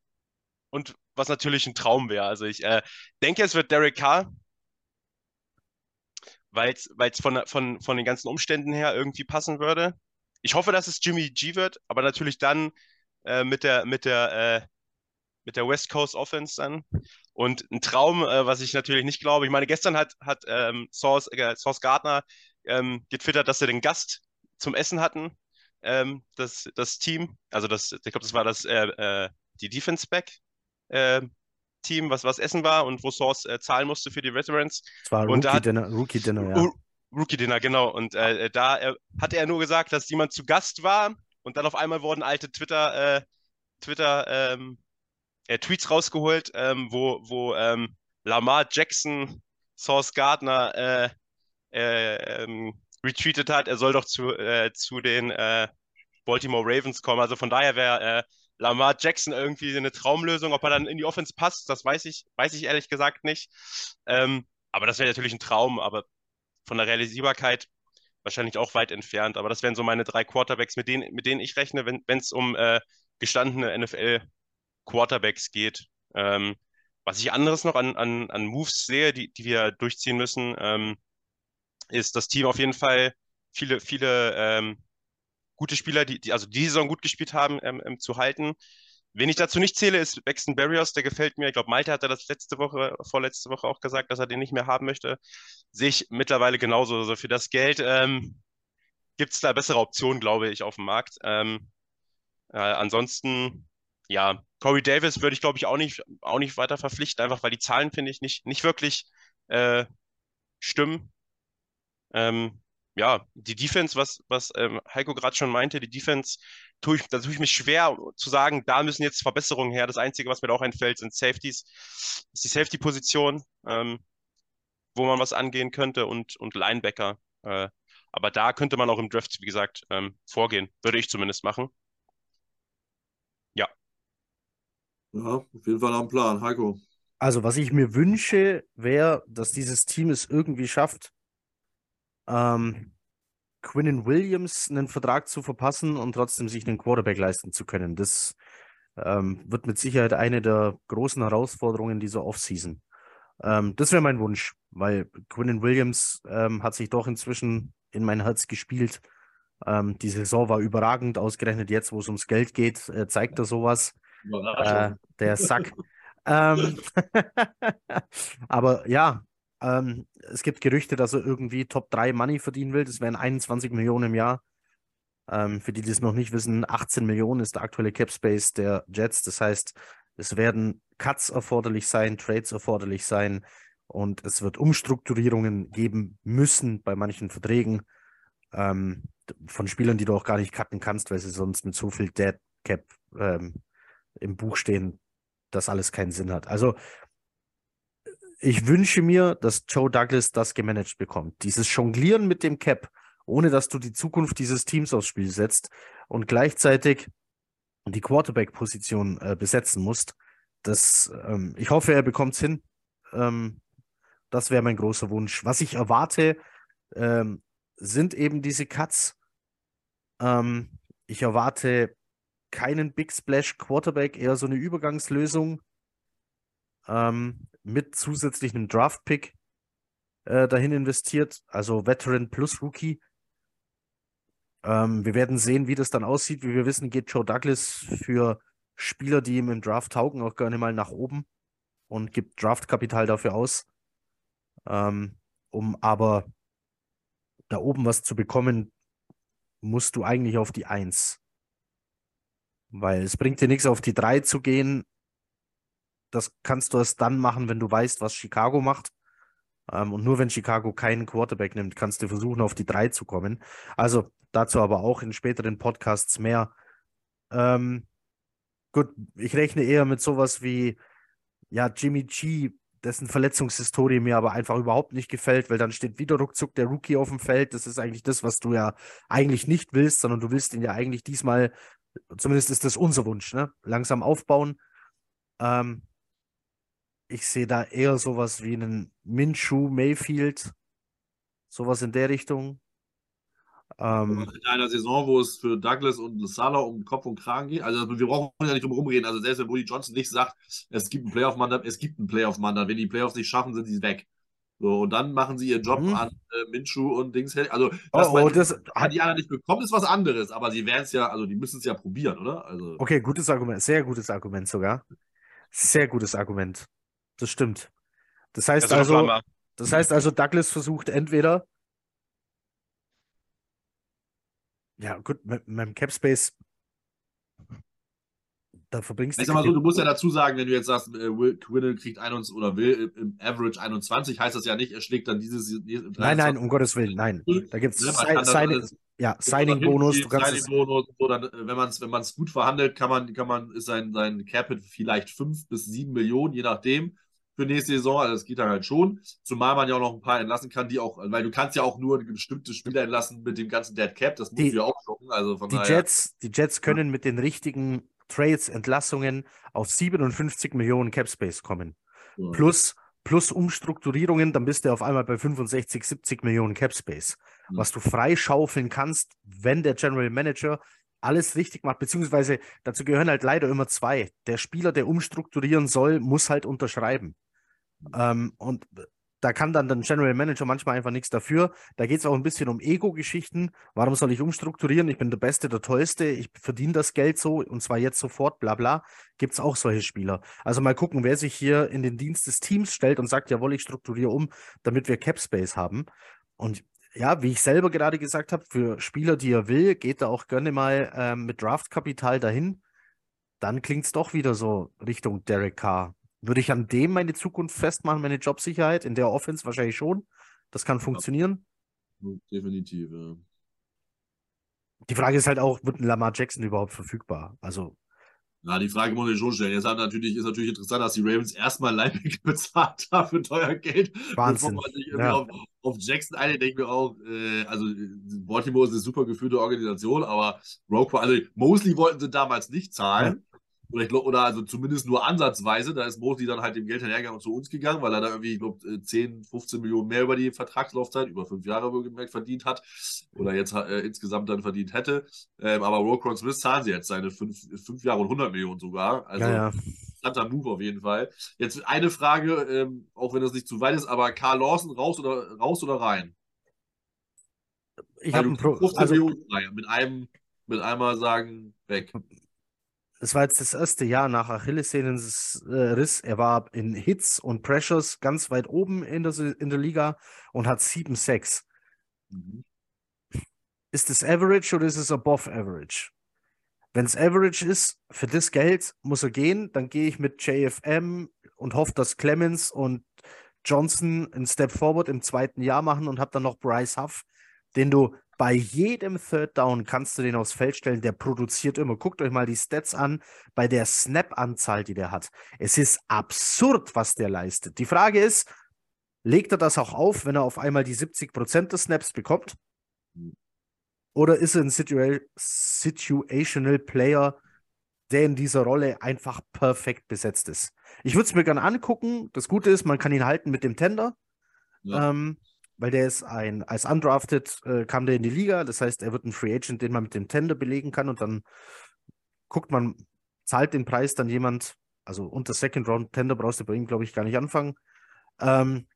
B: und was natürlich ein Traum wäre. Also ich äh, denke, es wird Derek Carr, weil es von, von, von den ganzen Umständen her irgendwie passen würde ich hoffe, dass es Jimmy G wird, aber natürlich dann äh, mit der, mit der, äh, mit der West Coast Offense dann. Und ein Traum, äh, was ich natürlich nicht glaube. Ich meine, gestern hat, hat ähm, Source, äh, Source Gardner ähm, getwittert, dass sie den Gast zum Essen hatten, ähm, das, das Team. Also das, ich glaube, das war das äh, äh, die Defense Back. Äh, Team, was was Essen war und wo Source zahlen musste für die Veterans.
A: Es war Rookie Dinner, Rookie Dinner, ja.
B: Rookie Dinner, genau. Und äh, äh da äh, hatte er nur gesagt, dass jemand zu Gast war und dann auf einmal wurden alte Twitter, äh, Twitter ähm, äh, Tweets rausgeholt, ähm, wo, wo ähm, Lamar Jackson, Source Gardner äh, ähm, retweetet hat, er soll doch zu, zu den Baltimore Ravens kommen. Also von daher wäre Lamar Jackson irgendwie eine Traumlösung. Ob er dann in die Offense passt, das weiß ich, weiß ich ehrlich gesagt nicht. Ähm, aber das wäre natürlich ein Traum. Aber von der Realisierbarkeit wahrscheinlich auch weit entfernt. Aber das wären so meine drei Quarterbacks, mit denen, mit denen ich rechne, wenn es um äh, gestandene NFL-Quarterbacks geht. Ähm, was ich anderes noch an, an, an Moves sehe, die, die wir durchziehen müssen, ähm, ist das Team auf jeden Fall viele, viele ähm, gute Spieler, die, die also die Saison gut gespielt haben, ähm, ähm, zu halten. Wen ich dazu nicht zähle, ist Baxton Barrios, der gefällt mir. Ich glaube, Malte hat er das letzte Woche, vorletzte Woche auch gesagt, dass er den nicht mehr haben möchte. Sehe ich mittlerweile genauso. Also für das Geld ähm, gibt es da bessere Optionen, glaube ich, auf dem Markt. Ähm, äh, ansonsten, ja, Corey Davis würde ich, glaube ich, auch nicht, auch nicht weiter verpflichten, einfach weil die Zahlen, finde ich, nicht, nicht wirklich äh, stimmen. Ähm, ja, die Defense, was, was ähm, Heiko gerade schon meinte, die Defense, tue ich, da tue ich mich schwer zu sagen, da müssen jetzt Verbesserungen her. Das Einzige, was mir da auch einfällt, sind Safeties, ist die Safety-Position, ähm, wo man was angehen könnte und, und Linebacker. Äh, aber da könnte man auch im Draft, wie gesagt, ähm, vorgehen. Würde ich zumindest machen. Ja.
C: Ja, auf jeden Fall am Plan. Heiko.
A: Also, was ich mir wünsche, wäre, dass dieses Team es irgendwie schafft, ähm, Quinnen Williams einen Vertrag zu verpassen und trotzdem sich einen Quarterback leisten zu können. Das ähm, wird mit Sicherheit eine der großen Herausforderungen dieser Offseason. Ähm, das wäre mein Wunsch, weil Quinnen Williams ähm, hat sich doch inzwischen in mein Herz gespielt. Ähm, die Saison war überragend, ausgerechnet jetzt, wo es ums Geld geht, äh, zeigt er sowas. Äh, der Sack. Ähm, aber ja, ähm, es gibt Gerüchte, dass er irgendwie Top 3 Money verdienen will. Das wären 21 Millionen im Jahr. Ähm, für die, die es noch nicht wissen, 18 Millionen ist der aktuelle Cap Space der Jets. Das heißt, es werden Cuts erforderlich sein, Trades erforderlich sein und es wird Umstrukturierungen geben müssen bei manchen Verträgen ähm, von Spielern, die du auch gar nicht cutten kannst, weil sie sonst mit so viel Dead Cap ähm, im Buch stehen, dass alles keinen Sinn hat. Also ich wünsche mir, dass Joe Douglas das gemanagt bekommt. Dieses Jonglieren mit dem Cap, ohne dass du die Zukunft dieses Teams aufs Spiel setzt und gleichzeitig die Quarterback-Position äh, besetzen musst. Das, ähm, ich hoffe, er bekommt es hin. Ähm, das wäre mein großer Wunsch. Was ich erwarte, ähm, sind eben diese Cuts. Ähm, ich erwarte keinen Big Splash Quarterback, eher so eine Übergangslösung ähm, mit zusätzlichem Draft-Pick äh, dahin investiert, also Veteran plus Rookie. Ähm, wir werden sehen, wie das dann aussieht. Wie wir wissen, geht Joe Douglas für Spieler, die ihm im Draft taugen, auch gerne mal nach oben und gibt Draftkapital dafür aus. Ähm, um aber da oben was zu bekommen, musst du eigentlich auf die 1. Weil es bringt dir nichts, auf die 3 zu gehen. Das kannst du erst dann machen, wenn du weißt, was Chicago macht. Ähm, und nur wenn Chicago keinen Quarterback nimmt, kannst du versuchen, auf die 3 zu kommen. Also dazu aber auch in späteren Podcasts mehr. Ähm, gut, ich rechne eher mit sowas wie, ja, Jimmy G, dessen Verletzungshistorie mir aber einfach überhaupt nicht gefällt, weil dann steht wieder ruckzuck der Rookie auf dem Feld. Das ist eigentlich das, was du ja eigentlich nicht willst, sondern du willst ihn ja eigentlich diesmal Zumindest ist das unser Wunsch, ne? Langsam aufbauen. Ähm, ich sehe da eher sowas wie einen Minshu Mayfield, sowas in der Richtung.
C: Ähm, in einer Saison, wo es für Douglas und Salah um Kopf und Kragen geht, also wir brauchen ja nicht drum rumreden, also selbst wenn Woody Johnson nicht sagt, es gibt ein Playoff-Mandat, es gibt ein Playoff-Mandat, wenn die Playoffs nicht schaffen, sind sie weg. So, und dann machen sie ihren Job mhm. an äh, Minshu und Dings. Also,
A: dass oh, oh, man, das
C: hat die anderen nicht bekommen, ist was anderes, aber sie werden es ja, also die müssen es ja probieren, oder? Also,
A: okay, gutes Argument, sehr gutes Argument sogar. Sehr gutes Argument. Das stimmt. Das heißt also, also das heißt also, Douglas versucht entweder ja, gut, mit, mit dem Capspace da verbringst
C: du. Ich sag mal so, du musst ja dazu sagen, wenn du jetzt sagst, äh, Will Quinnell kriegt 21 oder will im Average 21, heißt das ja nicht, er schlägt dann dieses.
A: Nein, nein, um Gottes Willen, nein. Da gibt es ja, Signing, ja, Signing-Bonus.
C: Signing-Bonus, so, dann, äh, wenn man es wenn gut verhandelt, kann man, kann man, ist sein, sein Capit vielleicht 5 bis 7 Millionen, je nachdem für nächste Saison. Also das geht dann halt schon. Zumal man ja auch noch ein paar entlassen kann, die auch, weil du kannst ja auch nur bestimmte Spieler entlassen mit dem ganzen Dead Cap. Das musst du ja auch gucken. Also
A: die, Jets, die Jets können mit den richtigen Trades, Entlassungen auf 57 Millionen Cap Space kommen. Ja. Plus, plus Umstrukturierungen, dann bist du auf einmal bei 65, 70 Millionen Cap Space. Ja. Was du freischaufeln kannst, wenn der General Manager alles richtig macht, beziehungsweise dazu gehören halt leider immer zwei. Der Spieler, der umstrukturieren soll, muss halt unterschreiben. Ähm, und da kann dann der General Manager manchmal einfach nichts dafür. Da geht es auch ein bisschen um Ego-Geschichten. Warum soll ich umstrukturieren? Ich bin der Beste, der Tollste. Ich verdiene das Geld so und zwar jetzt sofort, bla bla. Gibt es auch solche Spieler. Also mal gucken, wer sich hier in den Dienst des Teams stellt und sagt, jawohl, ich strukturiere um, damit wir Cap Space haben. Und ja, wie ich selber gerade gesagt habe, für Spieler, die er will, geht er auch gerne mal ähm, mit Draftkapital dahin. Dann klingt es doch wieder so Richtung Derek Carr. Würde ich an dem meine Zukunft festmachen, meine Jobsicherheit? In der Offense wahrscheinlich schon. Das kann funktionieren.
C: Definitiv, ja.
A: Die Frage ist halt auch, wird ein Lamar Jackson überhaupt verfügbar? Also.
C: Na, die Frage muss ich schon stellen. Jetzt natürlich, ist natürlich interessant, dass die Ravens erstmal Linebacker bezahlt haben für teuer Geld.
A: Wahnsinn.
C: Bevor man sich irgendwie ja. auf, auf, Jackson einigt, denke ich mir auch, äh, also Baltimore ist eine super geführte Organisation, aber Rogue, also Mosley wollten sie damals nicht zahlen. Oder, ich glaub, oder also zumindest nur ansatzweise. Da ist Mosley dann halt dem Geld hinterhergegangen und zu uns gegangen, weil er da irgendwie, ich glaube, 10, 15 Millionen mehr über die Vertragslaufzeit, über fünf Jahre wohlgemerkt, verdient hat. Oder jetzt äh, insgesamt dann verdient hätte. Ähm, aber Rokron Smith zahlen sie jetzt seine fünf, fünf Jahre und 100 Millionen sogar. Also ja, ja. Move auf jeden Fall. Jetzt eine Frage, ähm, auch wenn das nicht zu weit ist, aber Carl Lawson raus oder, raus oder rein?
A: Ich habe ein Pro
C: 15 also, Millionen mit einem mit einmal sagen, weg
A: es war jetzt das erste Jahr nach Achillessehnenriss. Er war in Hits und Pressures ganz weit oben in der, in der Liga und hat 7-6. Mhm. Ist es Average oder ist es above Average? Wenn es Average ist, für das Geld muss er gehen, dann gehe ich mit JFM und hoffe, dass Clemens und Johnson einen Step Forward im zweiten Jahr machen und habe dann noch Bryce Huff, den du bei jedem Third Down kannst du den aufs Feld stellen, der produziert immer. Guckt euch mal die Stats an bei der Snap-Anzahl, die der hat. Es ist absurd, was der leistet. Die Frage ist, legt er das auch auf, wenn er auf einmal die 70% des Snaps bekommt? Oder ist er ein Situa Situational Player, der in dieser Rolle einfach perfekt besetzt ist? Ich würde es mir gerne angucken. Das Gute ist, man kann ihn halten mit dem Tender. Ja. Ähm, weil der ist ein, als undrafted äh, kam der in die Liga, das heißt, er wird ein Free Agent, den man mit dem Tender belegen kann und dann guckt man, zahlt den Preis dann jemand, also unter Second Round Tender brauchst du bei ihm, glaube ich, gar nicht anfangen. Ähm,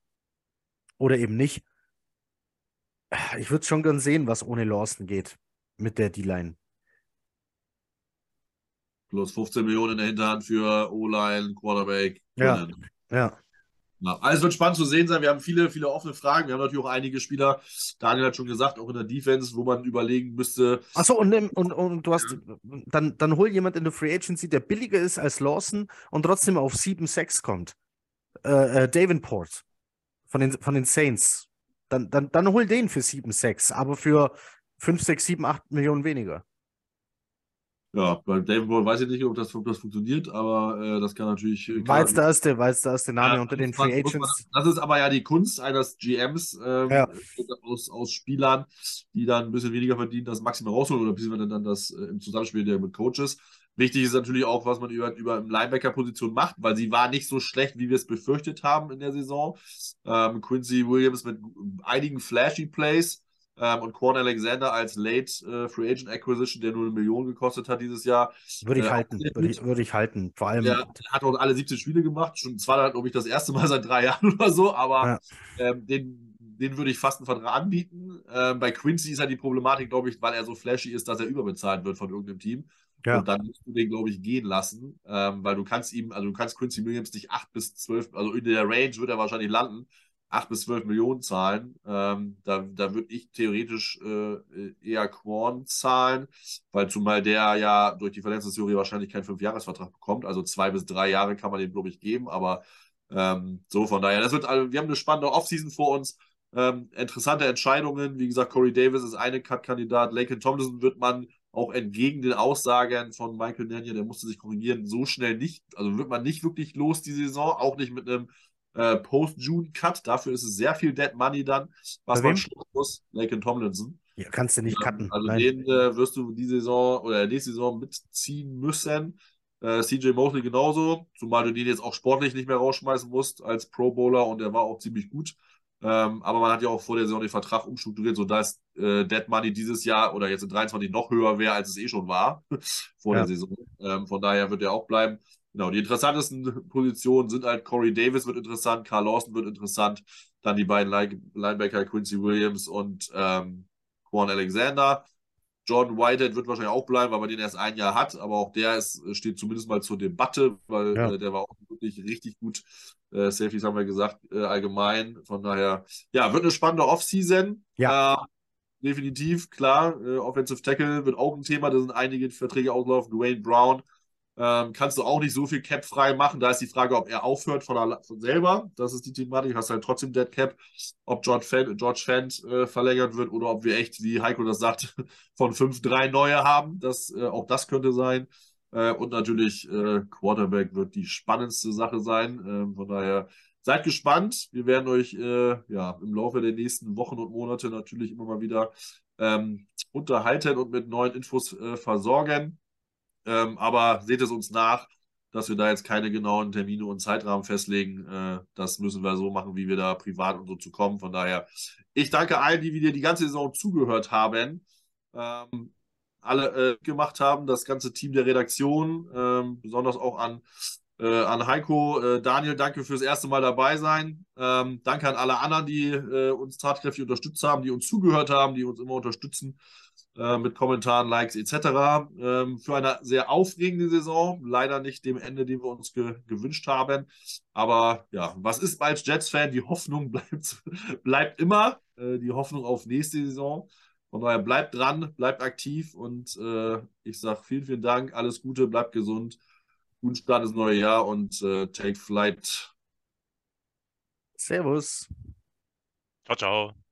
A: oder eben nicht. Ich würde schon gern sehen, was ohne Lawson geht mit der D-Line.
C: Plus 15 Millionen in der Hinterhand für O-Line, Quarterback.
A: Ja, ja.
C: Ja, also wird spannend zu sehen sein. Wir haben viele, viele offene Fragen. Wir haben natürlich auch einige Spieler, Daniel hat schon gesagt, auch in der Defense, wo man überlegen müsste.
A: Achso, und, und, und du hast, ja. dann, dann hol jemand in der Free Agency, der billiger ist als Lawson und trotzdem auf 7-6 kommt. Äh, äh, Davenport von den, von den Saints. Dann, dann, dann hol den für 7-6, aber für 5, 6, 7, 8 Millionen weniger.
C: Ja, bei David Ball weiß ich nicht, ob das, ob das funktioniert, aber äh, das kann natürlich.
A: Äh, war jetzt der erste, war jetzt der Name ja, unter den Free Agents. Man,
C: das ist aber ja die Kunst eines GMs ähm, ja. aus, aus Spielern, die dann ein bisschen weniger verdienen, das Maximum rausholen oder beziehungsweise dann das äh, im Zusammenspiel mit Coaches. Wichtig ist natürlich auch, was man über, über Linebacker-Position macht, weil sie war nicht so schlecht, wie wir es befürchtet haben in der Saison. Ähm, Quincy Williams mit einigen flashy Plays ähm, und Quan Alexander als Late äh, Free Agent Acquisition, der nur eine Million gekostet hat dieses Jahr.
A: Würde ich äh, halten, würde ich, würde ich halten. Vor allem.
C: Der hat auch alle 17 Spiele gemacht, schon zwar, glaube ich, das erste Mal seit drei Jahren oder so, aber ja. ähm, den, den würde ich fast einen Vertrag anbieten. Ähm, bei Quincy ist halt die Problematik, glaube ich, weil er so flashy ist, dass er überbezahlt wird von irgendeinem Team. Ja. Und dann musst du den, glaube ich, gehen lassen, ähm, weil du kannst ihm, also du kannst Quincy Williams nicht 8 bis 12, also in der Range wird er wahrscheinlich landen, 8 bis 12 Millionen zahlen. Ähm, da da würde ich theoretisch äh, eher Quorn zahlen, weil zumal der ja durch die Verletzungstheorie wahrscheinlich keinen Fünfjahresvertrag bekommt. Also zwei bis drei Jahre kann man dem, glaube ich, geben. Aber ähm, so von daher, das wird, also, wir haben eine spannende Offseason vor uns. Ähm, interessante Entscheidungen. Wie gesagt, Corey Davis ist eine Cut-Kandidat. Laken Tomlinson wird man auch entgegen den Aussagen von Michael Nanya, der musste sich korrigieren, so schnell nicht, also wird man nicht wirklich los die Saison, auch nicht mit einem äh, Post-June-Cut. Dafür ist es sehr viel Dead Money dann, was man schlucken muss. Laken Tomlinson.
A: Ja, kannst du nicht cutten.
C: Also Nein. den äh, wirst du die Saison oder nächste Saison mitziehen müssen. Äh, CJ Mosley genauso, zumal du den jetzt auch sportlich nicht mehr rausschmeißen musst als Pro Bowler und der war auch ziemlich gut. Ähm, aber man hat ja auch vor der Saison den Vertrag umstrukturiert, sodass äh, Dead Money dieses Jahr oder jetzt in 23 noch höher wäre, als es eh schon war vor ja. der Saison. Ähm, von daher wird er auch bleiben. Genau, die interessantesten Positionen sind halt Corey Davis wird interessant, Carl Lawson wird interessant, dann die beiden Linebacker Quincy Williams und ähm, Quan Alexander. Jordan Whitehead wird wahrscheinlich auch bleiben, weil man den erst ein Jahr hat, aber auch der ist, steht zumindest mal zur Debatte, weil
A: Ja.
C: äh, der war auch wirklich richtig gut. Äh, Safeties haben wir gesagt, äh, allgemein. Von daher, ja, wird eine spannende Offseason.
A: Ja.
C: Äh, definitiv, klar. Äh, Offensive Tackle wird auch ein Thema. Da sind einige Verträge auslaufen. Dwayne Brown ähm, kannst du auch nicht so viel Cap frei machen. Da ist die Frage, ob er aufhört von, von selber. Das ist die Thematik. Hast halt trotzdem Dead Cap. Ob George Fent, George Fent äh, verlängert wird oder ob wir echt, wie Heiko das sagt, von fünf drei neue haben. Das, äh, auch das könnte sein. Äh, und natürlich äh, Quarterback wird die spannendste Sache sein. Ähm, von daher seid gespannt. Wir werden euch äh, ja, im Laufe der nächsten Wochen und Monate natürlich immer mal wieder ähm, unterhalten und mit neuen Infos äh, versorgen. Ähm, aber seht es uns nach, dass wir da jetzt keine genauen Termine und Zeitrahmen festlegen. Äh, das müssen wir so machen, wie wir da privat und so zu kommen. Von daher, ich danke allen, die wieder die ganze Saison zugehört haben. Ähm, alle äh, gemacht haben, das ganze Team der Redaktion, ähm, besonders auch an, äh, an Heiko. Äh, Daniel, danke fürs erste Mal dabei sein. Ähm, danke an alle anderen, die äh, uns tatkräftig unterstützt haben, die uns zugehört haben, die uns immer unterstützen äh, mit Kommentaren, Likes etc. Ähm, für eine sehr aufregende Saison. Leider nicht dem Ende, den wir uns ge gewünscht haben. Aber ja, was ist als Jets-Fan? Die Hoffnung bleibt, bleibt immer. Äh, die Hoffnung auf nächste Saison. Von daher bleibt dran, bleibt aktiv und äh, ich sage vielen, vielen Dank. Alles Gute, bleibt gesund. Guten Start ins neue Jahr und äh, take flight.
A: Servus.
B: Ciao, ciao.